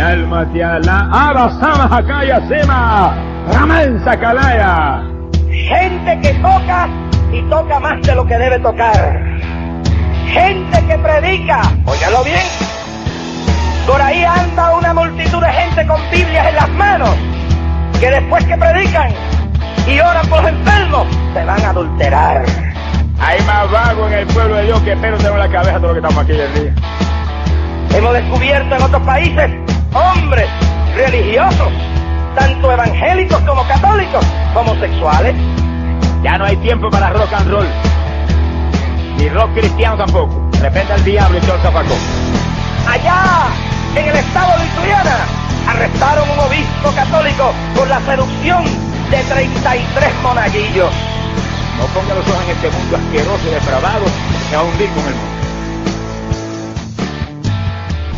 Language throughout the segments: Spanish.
Mi alma te ala, abasama hakaya sema, ramansa kalaya. Gente que toca y toca más de lo que debe tocar. Gente que predica, óyalo bien. Por ahí anda una multitud de gente con Biblias en las manos, que después que predican y oran por los enfermos, se van a adulterar. Hay más vago en el pueblo de Dios que pero en la cabeza todo lo que estamos aquí el día. Hemos descubierto en otros países hombres religiosos, tanto evangélicos como católicos, homosexuales. Ya no hay tiempo para rock and roll. Ni rock cristiano tampoco. De repente al diablo y todo el. Allá, en el estado de Ituriana, arrestaron un obispo católico por la seducción de 33 monaguillos. No ponga los ojos en este mundo asqueroso y depravado que va a hundir con el mundo.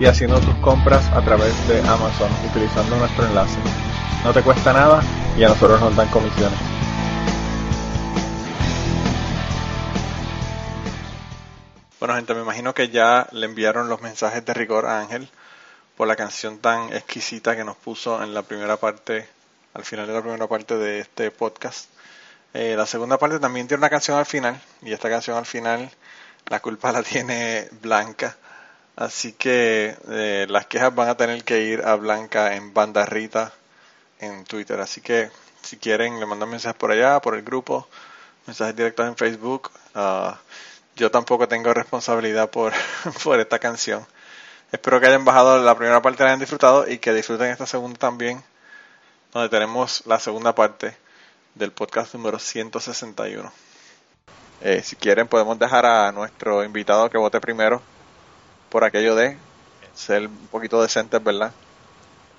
y haciendo tus compras a través de Amazon utilizando nuestro enlace. No te cuesta nada y a nosotros nos dan comisiones. Bueno gente, me imagino que ya le enviaron los mensajes de rigor a Ángel por la canción tan exquisita que nos puso en la primera parte, al final de la primera parte de este podcast. Eh, la segunda parte también tiene una canción al final y esta canción al final la culpa la tiene Blanca. Así que eh, las quejas van a tener que ir a Blanca en Bandarrita en Twitter. Así que si quieren le mandan mensajes por allá, por el grupo, mensajes directos en Facebook. Uh, yo tampoco tengo responsabilidad por, por esta canción. Espero que hayan bajado la primera parte, la hayan disfrutado y que disfruten esta segunda también, donde tenemos la segunda parte del podcast número 161. Eh, si quieren podemos dejar a nuestro invitado que vote primero por aquello de ser un poquito decentes, ¿verdad?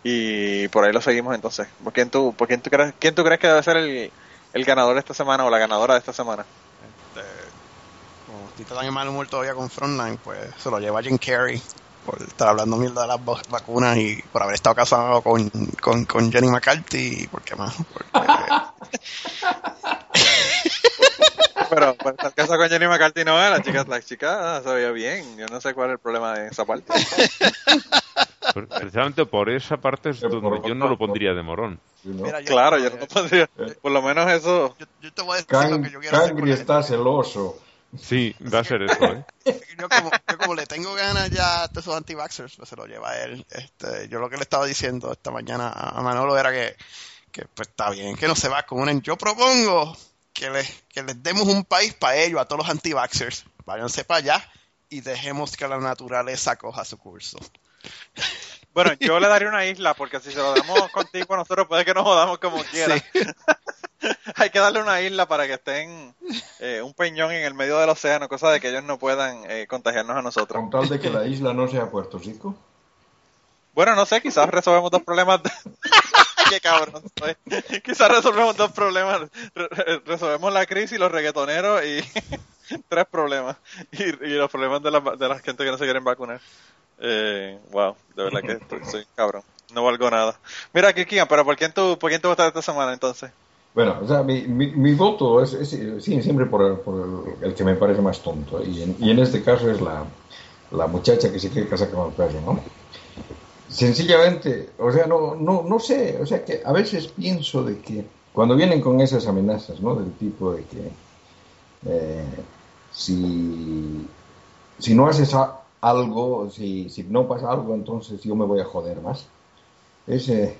Y por ahí lo seguimos entonces. ¿Por quién tú, por quién tú crees, quién tú crees que debe ser el, el ganador de esta semana o la ganadora de esta semana? Este, como estoy tan en mal humor todavía con Frontline, pues se lo lleva Jim Carrey por estar hablando mierda de las vacunas y por haber estado casado con, con, con Jenny McCarthy. ¿Por qué más? Porque... Pero por estar casado con Jenny McCarthy no, la chica, la chica se veía bien. Yo no sé cuál es el problema de esa parte. Precisamente por esa parte es donde yo no lo pondría de morón. Mira, yo, claro, yo no lo pondría. Por lo menos eso. Yo, yo te voy a decir Can, lo que yo quiero hacer. Cangri está celoso. Sí, va a ser eso, ¿eh? yo, como, yo como le tengo ganas ya de esos anti-vaxxers, pues se lo lleva a él. Este, yo lo que le estaba diciendo esta mañana a Manolo era que, que pues está bien, que no se vacunen. Yo propongo que les, que les demos un país para ellos, a todos los anti-vaxxers. Váyanse para allá y dejemos que la naturaleza coja su curso. Bueno, yo le daría una isla, porque si se lo damos contigo nosotros, puede que nos jodamos como quiera. Sí. Hay que darle una isla para que estén eh, un peñón en el medio del océano, cosa de que ellos no puedan eh, contagiarnos a nosotros. Con tal de que la isla no sea Puerto Rico. Bueno, no sé, quizás resolvemos dos problemas. De... Qué cabrón. Quizás resolvemos dos problemas. Re- re- resolvemos la crisis, los reggaetoneros y tres problemas. Y, y los problemas de la, de la gente que no se quieren vacunar. Eh, wow, de verdad que estoy, soy cabrón. No valgo nada. Mira, Kikian, pero ¿por quién tú, por quién tú votas esta semana entonces? Bueno, o sea, mi, mi, mi voto es, es, sí, siempre por, por el que me parece más tonto. Y en, y en este caso es la, la muchacha que se quiere casar con el perro, ¿no? Sencillamente, o sea, no, no, no sé, o sea, que a veces pienso de que cuando vienen con esas amenazas, ¿no? Del tipo de que eh, si, si no haces a- algo, si, si no pasa algo, entonces yo me voy a joder más. Es, eh,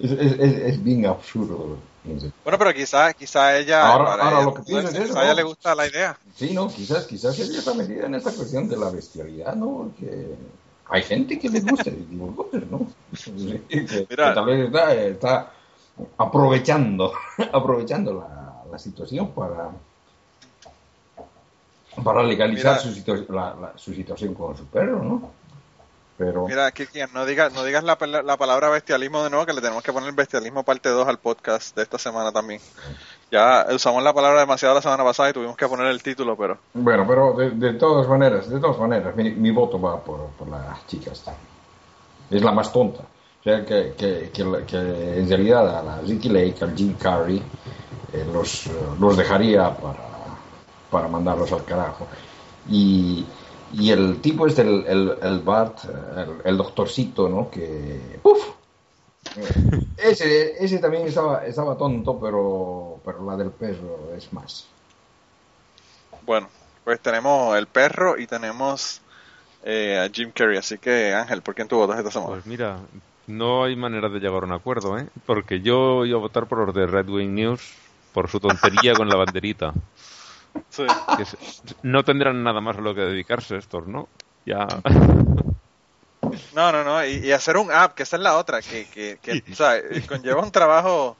es, es, bien absurdo. Bueno, pero quizás quizá ella, Ahora- ahora ella, lo que es quizá a ella ¿no? le gusta la idea. Sí, no, quizás, quizás ella está metida en esta cuestión de la bestialidad, ¿no? Que hay gente que le gusta el ¿no? Que, Mira. que tal vez está, está aprovechando, aprovechando la, la situación para para legalizar Mira. su, situa- la- la- su situación con su perro, ¿no? pero Mira, Kirkian, no digas, no digas la palabra bestialismo de nuevo, que le tenemos que poner bestialismo parte 2 al podcast de esta semana también. Ya usamos la palabra demasiado la semana pasada y tuvimos que poner el título, pero bueno, pero de, de todas maneras, de todas maneras, mi, mi voto va por, por la chica esta. Es la más tonta. O sea, que, que, que, la- que en realidad a la Ricky Lake, al Jim Carrey, eh, los, eh, los dejaría para, para mandarlos al carajo. Y, y el tipo es el, el, el Bart, el, el doctorcito, ¿no? Que... ¡Uf! Ese, ese también estaba, estaba tonto, pero, pero la del perro es más. bueno, pues tenemos el perro y tenemos eh, a Jim Carrey, así que Ángel, ¿por quién tú votas esta semana? Pues mira, no hay manera de llegar a un acuerdo, ¿eh? Porque yo iba a votar por los de Red Wing News por su tontería con la banderita. Sí. Que se- no tendrán nada más a lo que dedicarse estos, ¿no? Ya. No, no, no, y, hacer un app, que esa es la otra, que, que, que o sea, eh, conlleva un trabajo,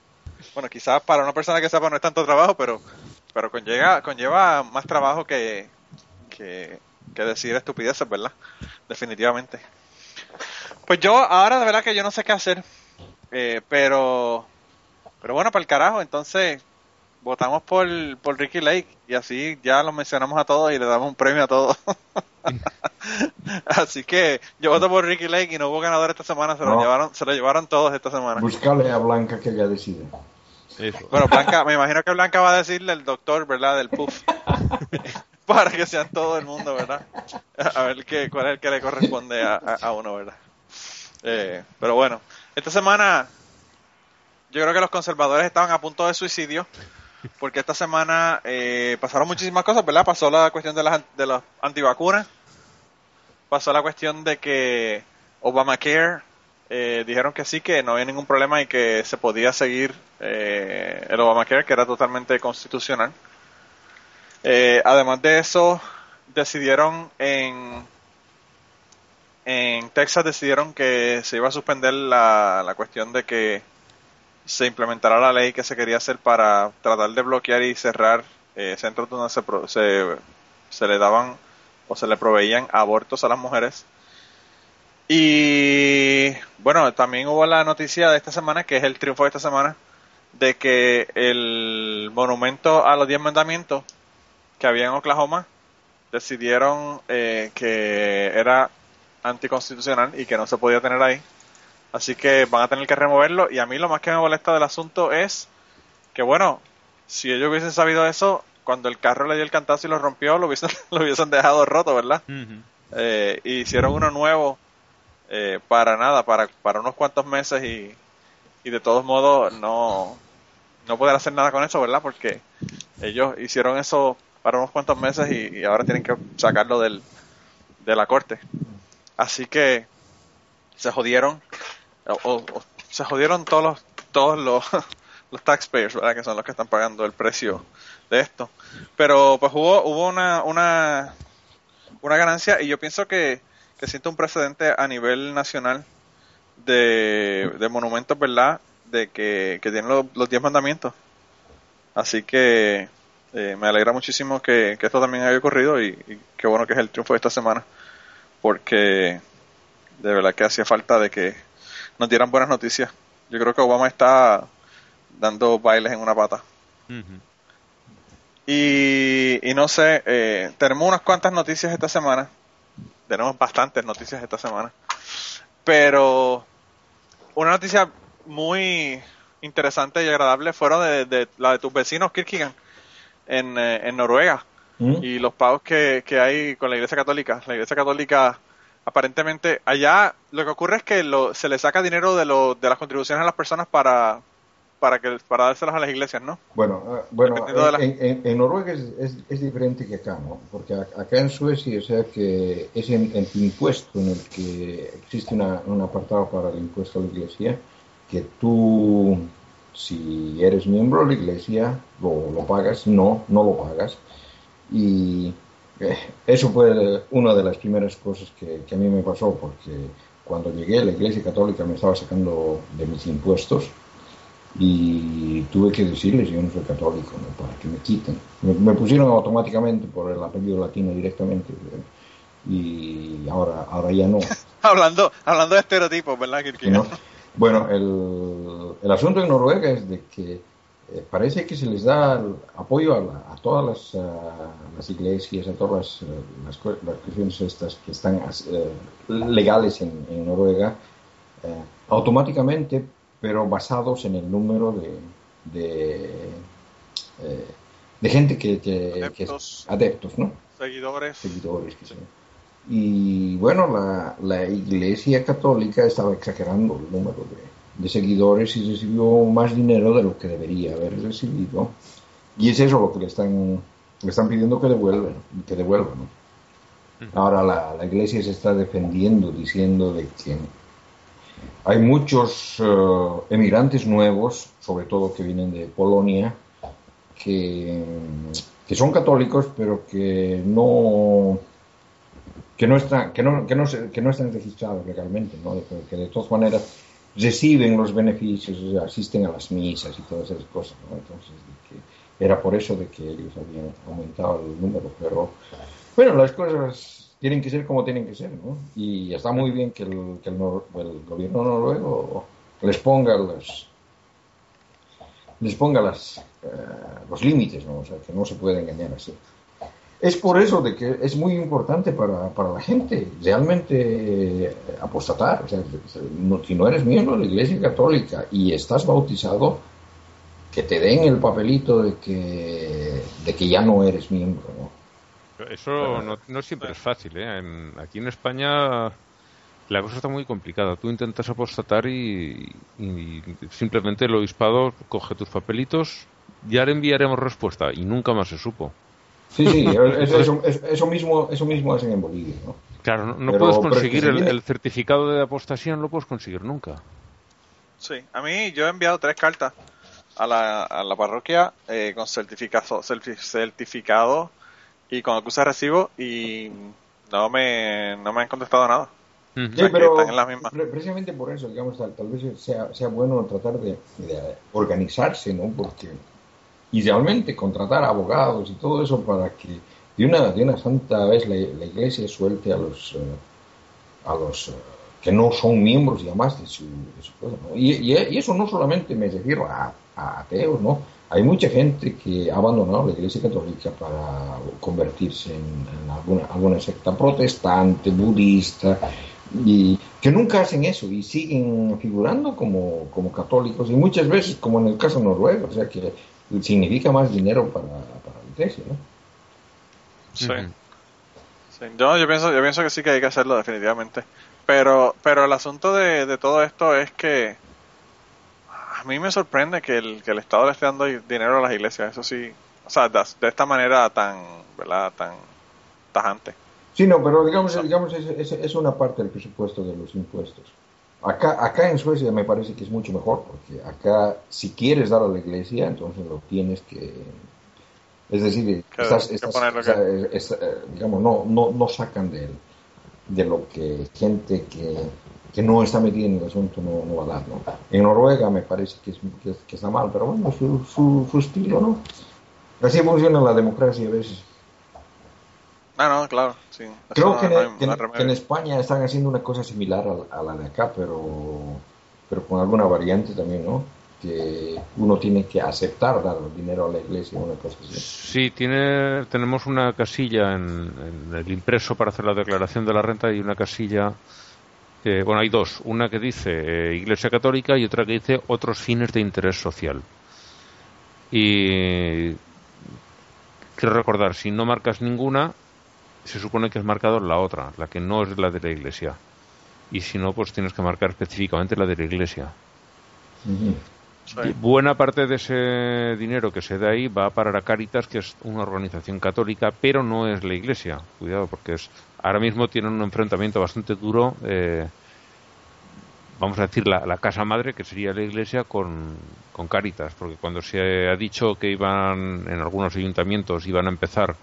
bueno, quizás para una persona que sepa no es tanto trabajo, pero, pero conlleva, conlleva más trabajo que, que, que decir estupideces, ¿verdad? Definitivamente. Pues yo, ahora de verdad que yo no sé qué hacer, eh, pero, pero bueno, para el carajo, entonces votamos por, por Ricky Lake y así ya los mencionamos a todos y le damos un premio a todos. Así que yo voto por Ricky Lake y no hubo ganador esta semana, se lo llevaron, se lo llevaron todos esta semana. Buscale a Blanca que ella decide. Eso. Bueno, Blanca, me imagino que Blanca va a decirle el doctor, ¿verdad? Del puff. Para que sean todo el mundo, ¿verdad? A ver qué, cuál es el que le corresponde a, a- a uno, ¿verdad? Eh, pero bueno, esta semana yo creo que los conservadores estaban a punto de suicidio porque esta semana eh, pasaron muchísimas cosas, ¿verdad? Pasó la cuestión de las de los antivacunas, pasó la cuestión de que Obamacare eh, dijeron que sí, que no había ningún problema y que se podía seguir eh, el Obamacare, que era totalmente constitucional. Eh, además de eso, decidieron en, en Texas decidieron que se iba a suspender la, la cuestión de que se implementara la ley que se quería hacer para tratar de bloquear y cerrar eh, centros donde se, se, se le daban o se le proveían abortos a las mujeres. Y bueno, también hubo la noticia de esta semana, que es el triunfo de esta semana, de que el monumento a los diez mandamientos que había en Oklahoma decidieron eh, que era anticonstitucional y que no se podía tener ahí. Así que van a tener que removerlo. Y a mí lo más que me molesta del asunto es que, bueno, si ellos hubiesen sabido eso, cuando el carro le dio el cantazo y lo rompió, lo hubiesen, lo hubiesen dejado roto, ¿verdad? Eh, y hicieron uno nuevo eh, para nada, para, para unos cuantos meses y, y de todos modos no, no poder hacer nada con eso, ¿verdad? Porque ellos hicieron eso para unos cuantos meses y, y ahora tienen que sacarlo del, de la corte. Así que se jodieron, o, o- o se jodieron todos los, todos los, los taxpayers, ¿verdad? Que son los que están pagando el precio de esto. Pero pues hubo, hubo una, una, una ganancia y yo pienso que, que siento un precedente a nivel nacional de, de monumentos, ¿verdad? De que, que tienen los, los 10 mandamientos. Así que eh, me alegra muchísimo que, que esto también haya ocurrido y, y qué bueno que es el triunfo de esta semana. Porque de verdad que hacía falta de que nos dieran buenas noticias. Yo creo que Obama está dando bailes en una pata. Y, y no sé, eh, tenemos unas cuantas noticias esta semana. Tenemos bastantes noticias esta semana. Pero una noticia muy interesante y agradable fueron de, de la de tus vecinos Kirkigan en, eh, en Noruega ¿Mm? y los pagos que, que hay con la Iglesia Católica. La Iglesia Católica, aparentemente, allá lo que ocurre es que lo, se le saca dinero de, lo, de las contribuciones a las personas para para que para dárselas a las iglesias, ¿no? Bueno, ah, bueno la- en, en- en Noruega es, es- es diferente que acá, ¿no? Porque a- acá en Suecia, o sea que es en, en tu impuesto en el que existe una- un apartado para el impuesto a la iglesia, que tú, si eres miembro de la iglesia, lo, lo pagas, no, no lo pagas. Y eh, eso fue una de las primeras cosas que, que a mí me pasó, porque cuando llegué la iglesia católica me estaba sacando de mis impuestos y tuve que decirles yo no soy católico ¿no? para que me quiten me, me pusieron automáticamente por el apellido latino directamente y ahora ahora ya no hablando, hablando de estereotipos, ¿verdad? ¿no? Bueno, el, el asunto en Noruega es de que eh, parece que se les da apoyo a, la- a todas las, ah, las iglesias, a todas las, eh, las, las cuestiones estas que están eh, legales en, en Noruega, eh, automáticamente, pero basados en el número de, de, eh, de gente que, que- que es- Adeptos. adeptos, ¿no? Seguidores. seguidores. que sea. Y bueno, la, la Iglesia Católica estaba exagerando el número de, de seguidores y recibió más dinero de lo que debería haber recibido. Y es eso lo que le están, le están pidiendo que devuelvan. Que devuelvan ¿no? Ahora la, la Iglesia se está defendiendo diciendo de que hay muchos eh, emigrantes nuevos, sobre todo que vienen de Polonia, que, que son católicos, pero que no que no están que no, que no, que no están registrados legalmente, ¿no? Que de todas maneras reciben los beneficios, o sea, asisten a las misas y todas esas cosas, ¿no? Entonces, que era por eso de que ellos habían aumentado el número, pero bueno, las cosas tienen que ser como tienen que ser, ¿no? Y está muy bien que el, nor- el gobierno noruego les ponga los les ponga las, eh, los límites, ¿no? O sea, que no se puede engañar así. Es por eso de que es muy importante para, la gente realmente apostatar. O sea, si no eres miembro de la Iglesia Católica y estás bautizado, que te den el papelito de que, de que ya no eres miembro, ¿no? Eso no, no siempre es fácil. ¿eh? En- aquí en España la cosa está muy complicada. Tú intentas apostatar y, y simplemente el obispado coge tus papelitos, ya le enviaremos respuesta y nunca más se supo. Sí, sí, es- eso, eso- eso mismo, eso mismo hacen en Bolivia, ¿no? Claro, no, no Pero- puedes pero es que conseguir se el, viene- el certificado de apostasía, no lo puedes conseguir nunca. Sí, a mí yo he enviado tres cartas a la, a la parroquia eh, con certificado, certi- certificado y con acuse de recibo y no me, no me han contestado nada. Sea, pero están en la misma. pre- precisamente por eso, digamos, tal, tal vez sea, sea bueno tratar de, de organizarse, ¿no? Porque idealmente contratar abogados y todo eso para que de una, de una santa vez la, la iglesia suelte a los, eh, a los eh, que no son miembros y además de su, de su cosa, ¿no? y, y- y eso no solamente me refiero a, a ateos, ¿no? Hay mucha gente que ha abandonado la iglesia católica para convertirse en, en alguna, alguna secta protestante, budista, y que nunca hacen eso y siguen figurando como, como católicos y muchas veces como en el caso noruego, o sea que significa más dinero para, para la iglesia, ¿no? Sí. Sí, Yo, yo pienso, yo pienso que sí que hay que hacerlo definitivamente. Pero, pero el asunto de, de todo esto es que a mí me sorprende que el, que el Estado le esté dando dinero a las iglesias. Eso sí, o sea, de, de esta manera tan, ¿verdad? Tan tajante. Sí, no, pero digamos, digamos es, es, es una parte del presupuesto de los impuestos. Acá, acá en Suecia me parece que es mucho mejor, porque acá si quieres dar a la iglesia, entonces lo tienes que... Es decir, Que- estás, que estás- ponerlo o sea, es- es, eh, digamos, no, no, no sacan de, de lo que gente que, que no está metida en el asunto no, no va a dar, ¿no? En Noruega me parece que, es, que, que está mal, pero bueno, su, su, su estilo, ¿no? Así funciona la democracia a veces. Ah, no, claro, sí. Eso Creo no- que, en, no hay- que no que en España están haciendo una cosa similar a, a la de acá, pero, pero con alguna variante también, ¿no? Que uno tiene que aceptar dar dinero a la iglesia, una cosa así. Sí, tiene, tenemos una casilla en, en el impreso para hacer la declaración de la renta y una casilla, que, bueno, hay dos, una que dice eh, Iglesia Católica y otra que dice otros fines de interés social. Y quiero recordar, si no marcas ninguna, se supone que has marcado la otra, la que no es la de la Iglesia. Y si no, pues tienes que marcar específicamente la de la Iglesia. Buena parte de ese dinero que se da ahí va a parar a Caritas, que es una organización católica, pero no es la Iglesia. Cuidado, porque es ahora mismo tienen un enfrentamiento bastante duro. eh, vamos a decir la, la casa madre, que sería la Iglesia, con, con Caritas, porque cuando se ha dicho que iban en algunos ayuntamientos iban a empezar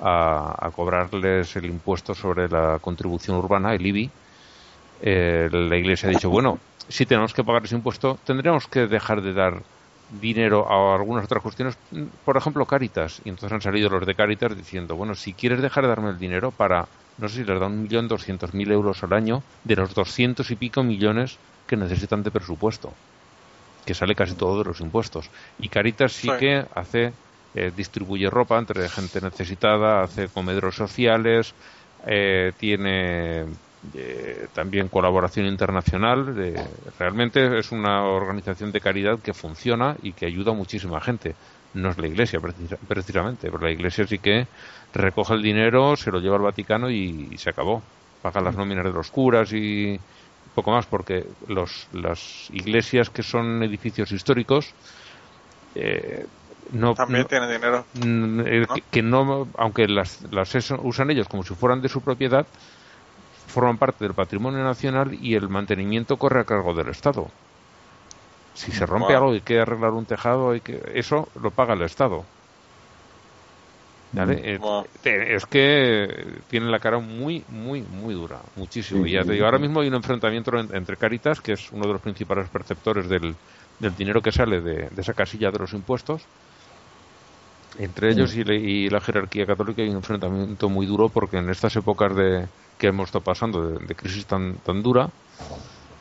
a, a cobrarles el impuesto sobre la contribución urbana, el IBI, eh, la Iglesia ha dicho, bueno, si tenemos que pagar ese impuesto, tendremos que dejar de dar dinero a algunas otras cuestiones, por ejemplo, Caritas. Y entonces han salido los de Caritas diciendo, bueno, si quieres dejar de darme el dinero para no sé si les da un millón doscientos mil euros al año de los doscientos y pico millones que necesitan de presupuesto, que sale casi todo de los impuestos. Y Caritas sí, que hace, eh, distribuye ropa entre gente necesitada, hace comedores sociales, eh, tiene eh, también colaboración internacional. realmente es una organización de caridad que funciona y que ayuda a muchísima gente. No es la Iglesia precisamente, pero la Iglesia sí que recoge el dinero, se lo lleva al Vaticano y, se acabó. Paga las nóminas de los curas y poco más, porque los, las iglesias que son edificios históricos eh, no, también tienen dinero. Eh, que, no, aunque las, las usan ellos como si fueran de su propiedad, forman parte del patrimonio nacional y el mantenimiento corre a cargo del Estado. Si se rompe algo y hay que arreglar un tejado, hay que, eso lo paga el Estado. Mm. Eh, es que tiene la cara muy, muy, muy dura, muchísimo. y ya te digo, ahora mismo hay un enfrentamiento entre Caritas, que es uno de los principales perceptores del, del dinero que sale de, esa casilla de los impuestos, entre ellos mm. y, la jerarquía católica hay un enfrentamiento muy duro porque en estas épocas de que hemos estado pasando de, crisis tan, tan dura,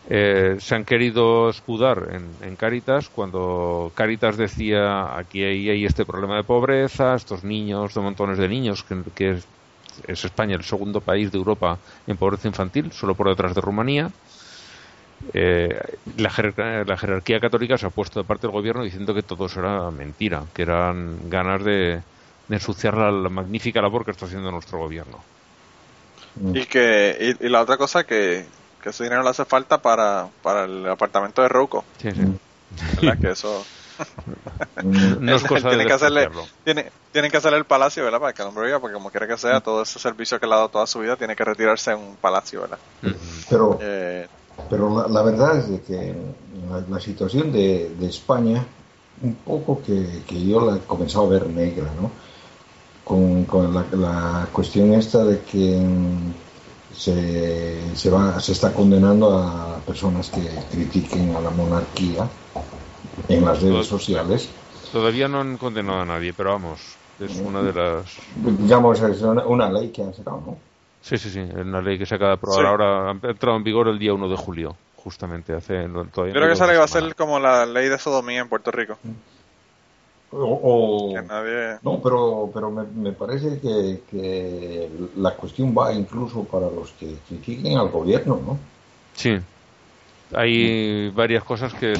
eh, se han querido escudar en, Caritas cuando Caritas decía aquí hay, este problema de pobreza, estos niños, de montones de niños, que, es, España el segundo país de Europa en pobreza infantil, solo por detrás de Rumanía. Eh, la, jerarquía católica se ha puesto de parte del gobierno diciendo que todo eso era mentira, que eran ganas de, ensuciar la, magnífica labor que está haciendo nuestro gobierno. Y que y la otra cosa que que ese dinero le hace falta para, para el apartamento de Rouco. Sí, sí. ¿Verdad? Que eso... no es cosa tienen, que hacerle, tiene, tienen que hacerle el palacio, ¿verdad? Para que el hombre viva, porque como quiera que sea, todo ese servicio que le ha dado toda su vida tiene que retirarse en un palacio, ¿verdad? Pero, eh, pero la, verdad es de que la, situación de, de, España, un poco que, que, yo la he comenzado a ver negra, ¿no? Con, con la, la cuestión esta de que se, se, va, se está condenando a personas que critiquen a la monarquía en las redes sociales. Todavía no han condenado a nadie, pero vamos, es una de las... Digamos, es una, ley que han sacado, ¿no? Sí, sí, sí, es una ley que se acaba de aprobar ahora, ha entrado en vigor el día 1 de julio, justamente, hace... Todavía Creo que esa ley va a ser como la ley de sodomía en Puerto Rico. Mm. O, No, pero, pero me, parece que, la cuestión va incluso para los que critiquen al gobierno, ¿no? Sí. Hay varias cosas que,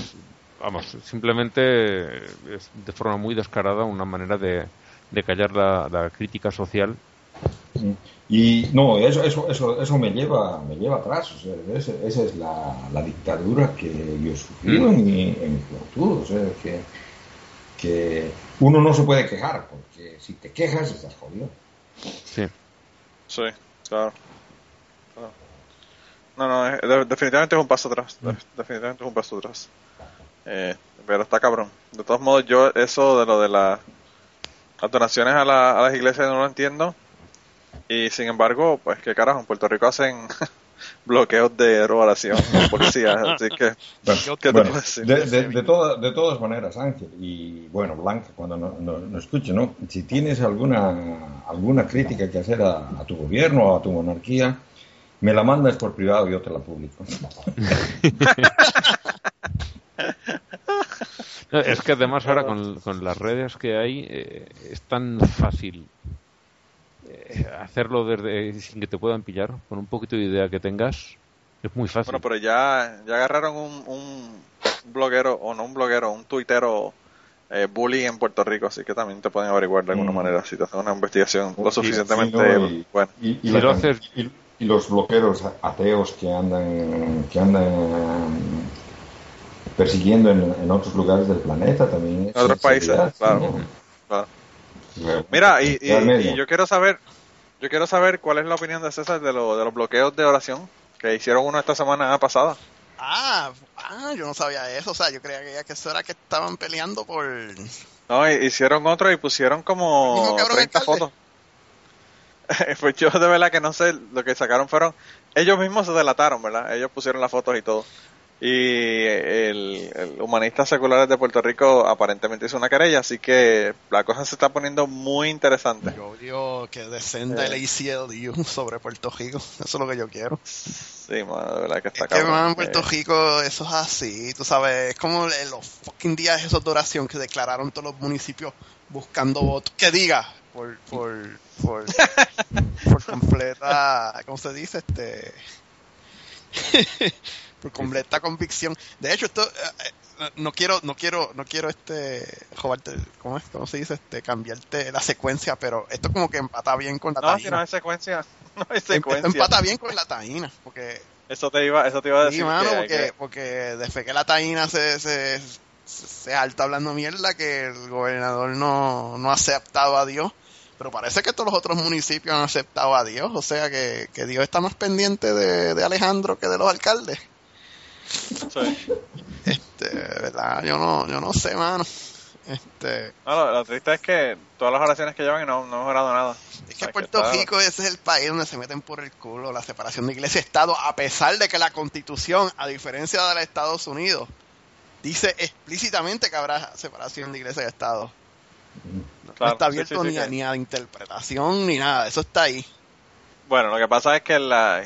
vamos, simplemente es de forma muy descarada una manera de, callar la, crítica social. Y no, eso, eso, eso, eso me lleva, me lleva atrás. esa, es la, dictadura que yo he sufrido mm. en, mi, en mi futuro. O sea, que que uno no se puede quejar, porque si te quejas estás jodido. Sí. Sí, claro. No, no, definitivamente es un paso atrás. Mm. Definitivamente es un paso atrás. Eh, pero está cabrón. De todos modos, yo eso de lo de las donaciones a, a las iglesias no lo entiendo. Y sin embargo, pues qué carajo, en Puerto Rico hacen bloqueos de aerobación policía. así que, de, de, todas maneras, Ángel, y bueno, Blanca, cuando nos no, no escuche, ¿no? Si tienes alguna, alguna crítica que hacer a, tu gobierno o a tu monarquía, me la mandas por privado y yo te la publico. es que además ahora con, con las redes que hay eh, es tan fácil hacerlo desde sin que te puedan pillar, con un poquito de idea que tengas, es muy fácil. Bueno, pero ya, ya agarraron un, un bloguero, o no un bloguero, un tuitero eh, bully en Puerto Rico, así que también te pueden averiguar de alguna mm. manera si te hacen una investigación lo suficientemente buena. Y, los bloqueros ateos que andan, que andan persiguiendo en, otros lugares del planeta también. En otros países, claro. Mira, y, yo quiero saber, yo quiero saber cuál es la opinión de César de, lo, de los bloqueos de oración que hicieron uno esta semana pasada. Ah, ah, yo no sabía eso, o sea, yo creía que, eso era que estaban peleando por... No, hicieron otro y pusieron como 30 fotos. pues yo de verdad que no sé, lo que sacaron fueron, ellos mismos se delataron, ¿verdad? Ellos pusieron las fotos y todo. Y el, el humanista secular de Puerto Rico aparentemente hizo una querella, así que la cosa se está poniendo muy interesante. Yo odio que descenda el ACLU sobre Puerto Rico. Eso es lo que yo quiero. Sí, de verdad que está Es que, cabrón. man, Puerto Eh, Rico, eso es así, tú sabes, es como en los fucking días esos de oración que declararon todos los municipios buscando votos. Que diga, por, por, por, por completa, ¿cómo se dice? Este, por completa convicción. De hecho, esto, eh, eh, no quiero, no quiero, no quiero este, robarte, ¿cómo es? ¿Cómo se dice? Este, cambiarte la secuencia, pero esto como que empata bien con la No, si taína. no hay secuencia. No hay Esto secuencia. empata bien con la taína, porque Eso te iba, eso te iba a decir. Sí, mano, que- porque, que- porque desde que la taína se, se, se, se alta hablando mierda que el gobernador no, no ha aceptado a Dios. Pero parece que todos los otros municipios han aceptado a Dios. O sea que, que Dios está más pendiente de, de Alejandro que de los alcaldes. Sí. Este, ¿verdad? Yo no, yo no sé, mano. Este, No, lo, lo triste es que todas las oraciones que llevan y no, no ha mejorado nada. es O que sea, Puerto está- Rico ese es el país donde se meten por el culo la separación de iglesia y Estado, a pesar de que la constitución, a diferencia de la de Estados Unidos, dice explícitamente que habrá separación de iglesia y Estado. No Claro, está abierto sí, sí, ni, a, ni a interpretación ni nada, eso está ahí. Bueno, lo que pasa es que la,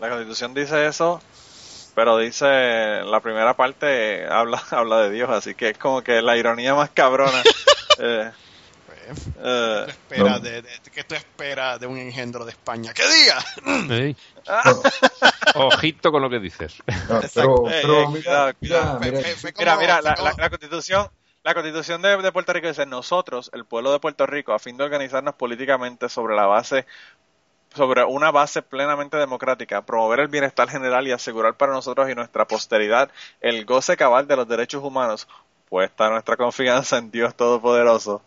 la constitución dice eso, pero dice la primera parte habla habla de Dios, así que es como que la ironía más cabrona. eh, Pues, eh, ¿qué, No. de, de- ¿Qué tú esperas de un engendro de España? ¡Que diga! Ey, Ojito con lo que dices. No, pero, pero mira, cuidado, mira, la- la constitución, la constitución de, de Puerto Rico dice nosotros, el pueblo de Puerto Rico, a fin de organizarnos políticamente sobre la base, sobre una base plenamente democrática, promover el bienestar general y asegurar para nosotros y nuestra posteridad el goce cabal de los derechos humanos, puesta nuestra confianza en Dios Todopoderoso.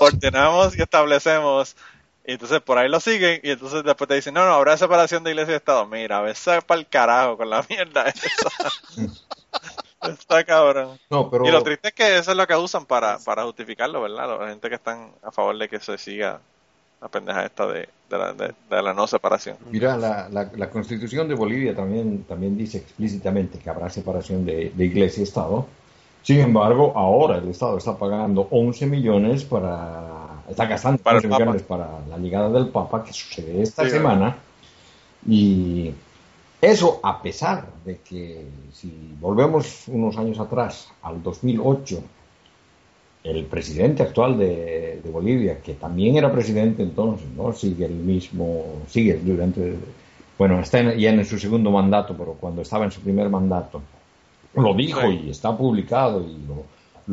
Ordenamos y establecemos. Y entonces por ahí lo siguen y entonces después te dicen, no, no, habrá separación de iglesia y Estado. Mira, ves para el carajo con la mierda esa. Está cabrón. no, pero Y lo triste es que eso es lo que usan para, para justificarlo, ¿verdad? La gente que están a favor de que se siga la pendeja esta de, de, la, de, de la no separación. Mira, la, la, la Constitución de Bolivia también, también dice explícitamente que habrá separación de, de iglesia y Estado. Sin embargo, ahora el Estado está pagando 11 millones para... Está gastando Para el 11 Papa. millones para la llegada del Papa, que sucede esta Sí, semana. Y eso a pesar de que, si volvemos unos años atrás, al 2008, el presidente actual de, de Bolivia, que también era presidente entonces, ¿no? Sigue el mismo, sigue durante, bueno, está en- ya en su segundo mandato, pero cuando estaba en su primer mandato, lo dijo y está publicado y lo,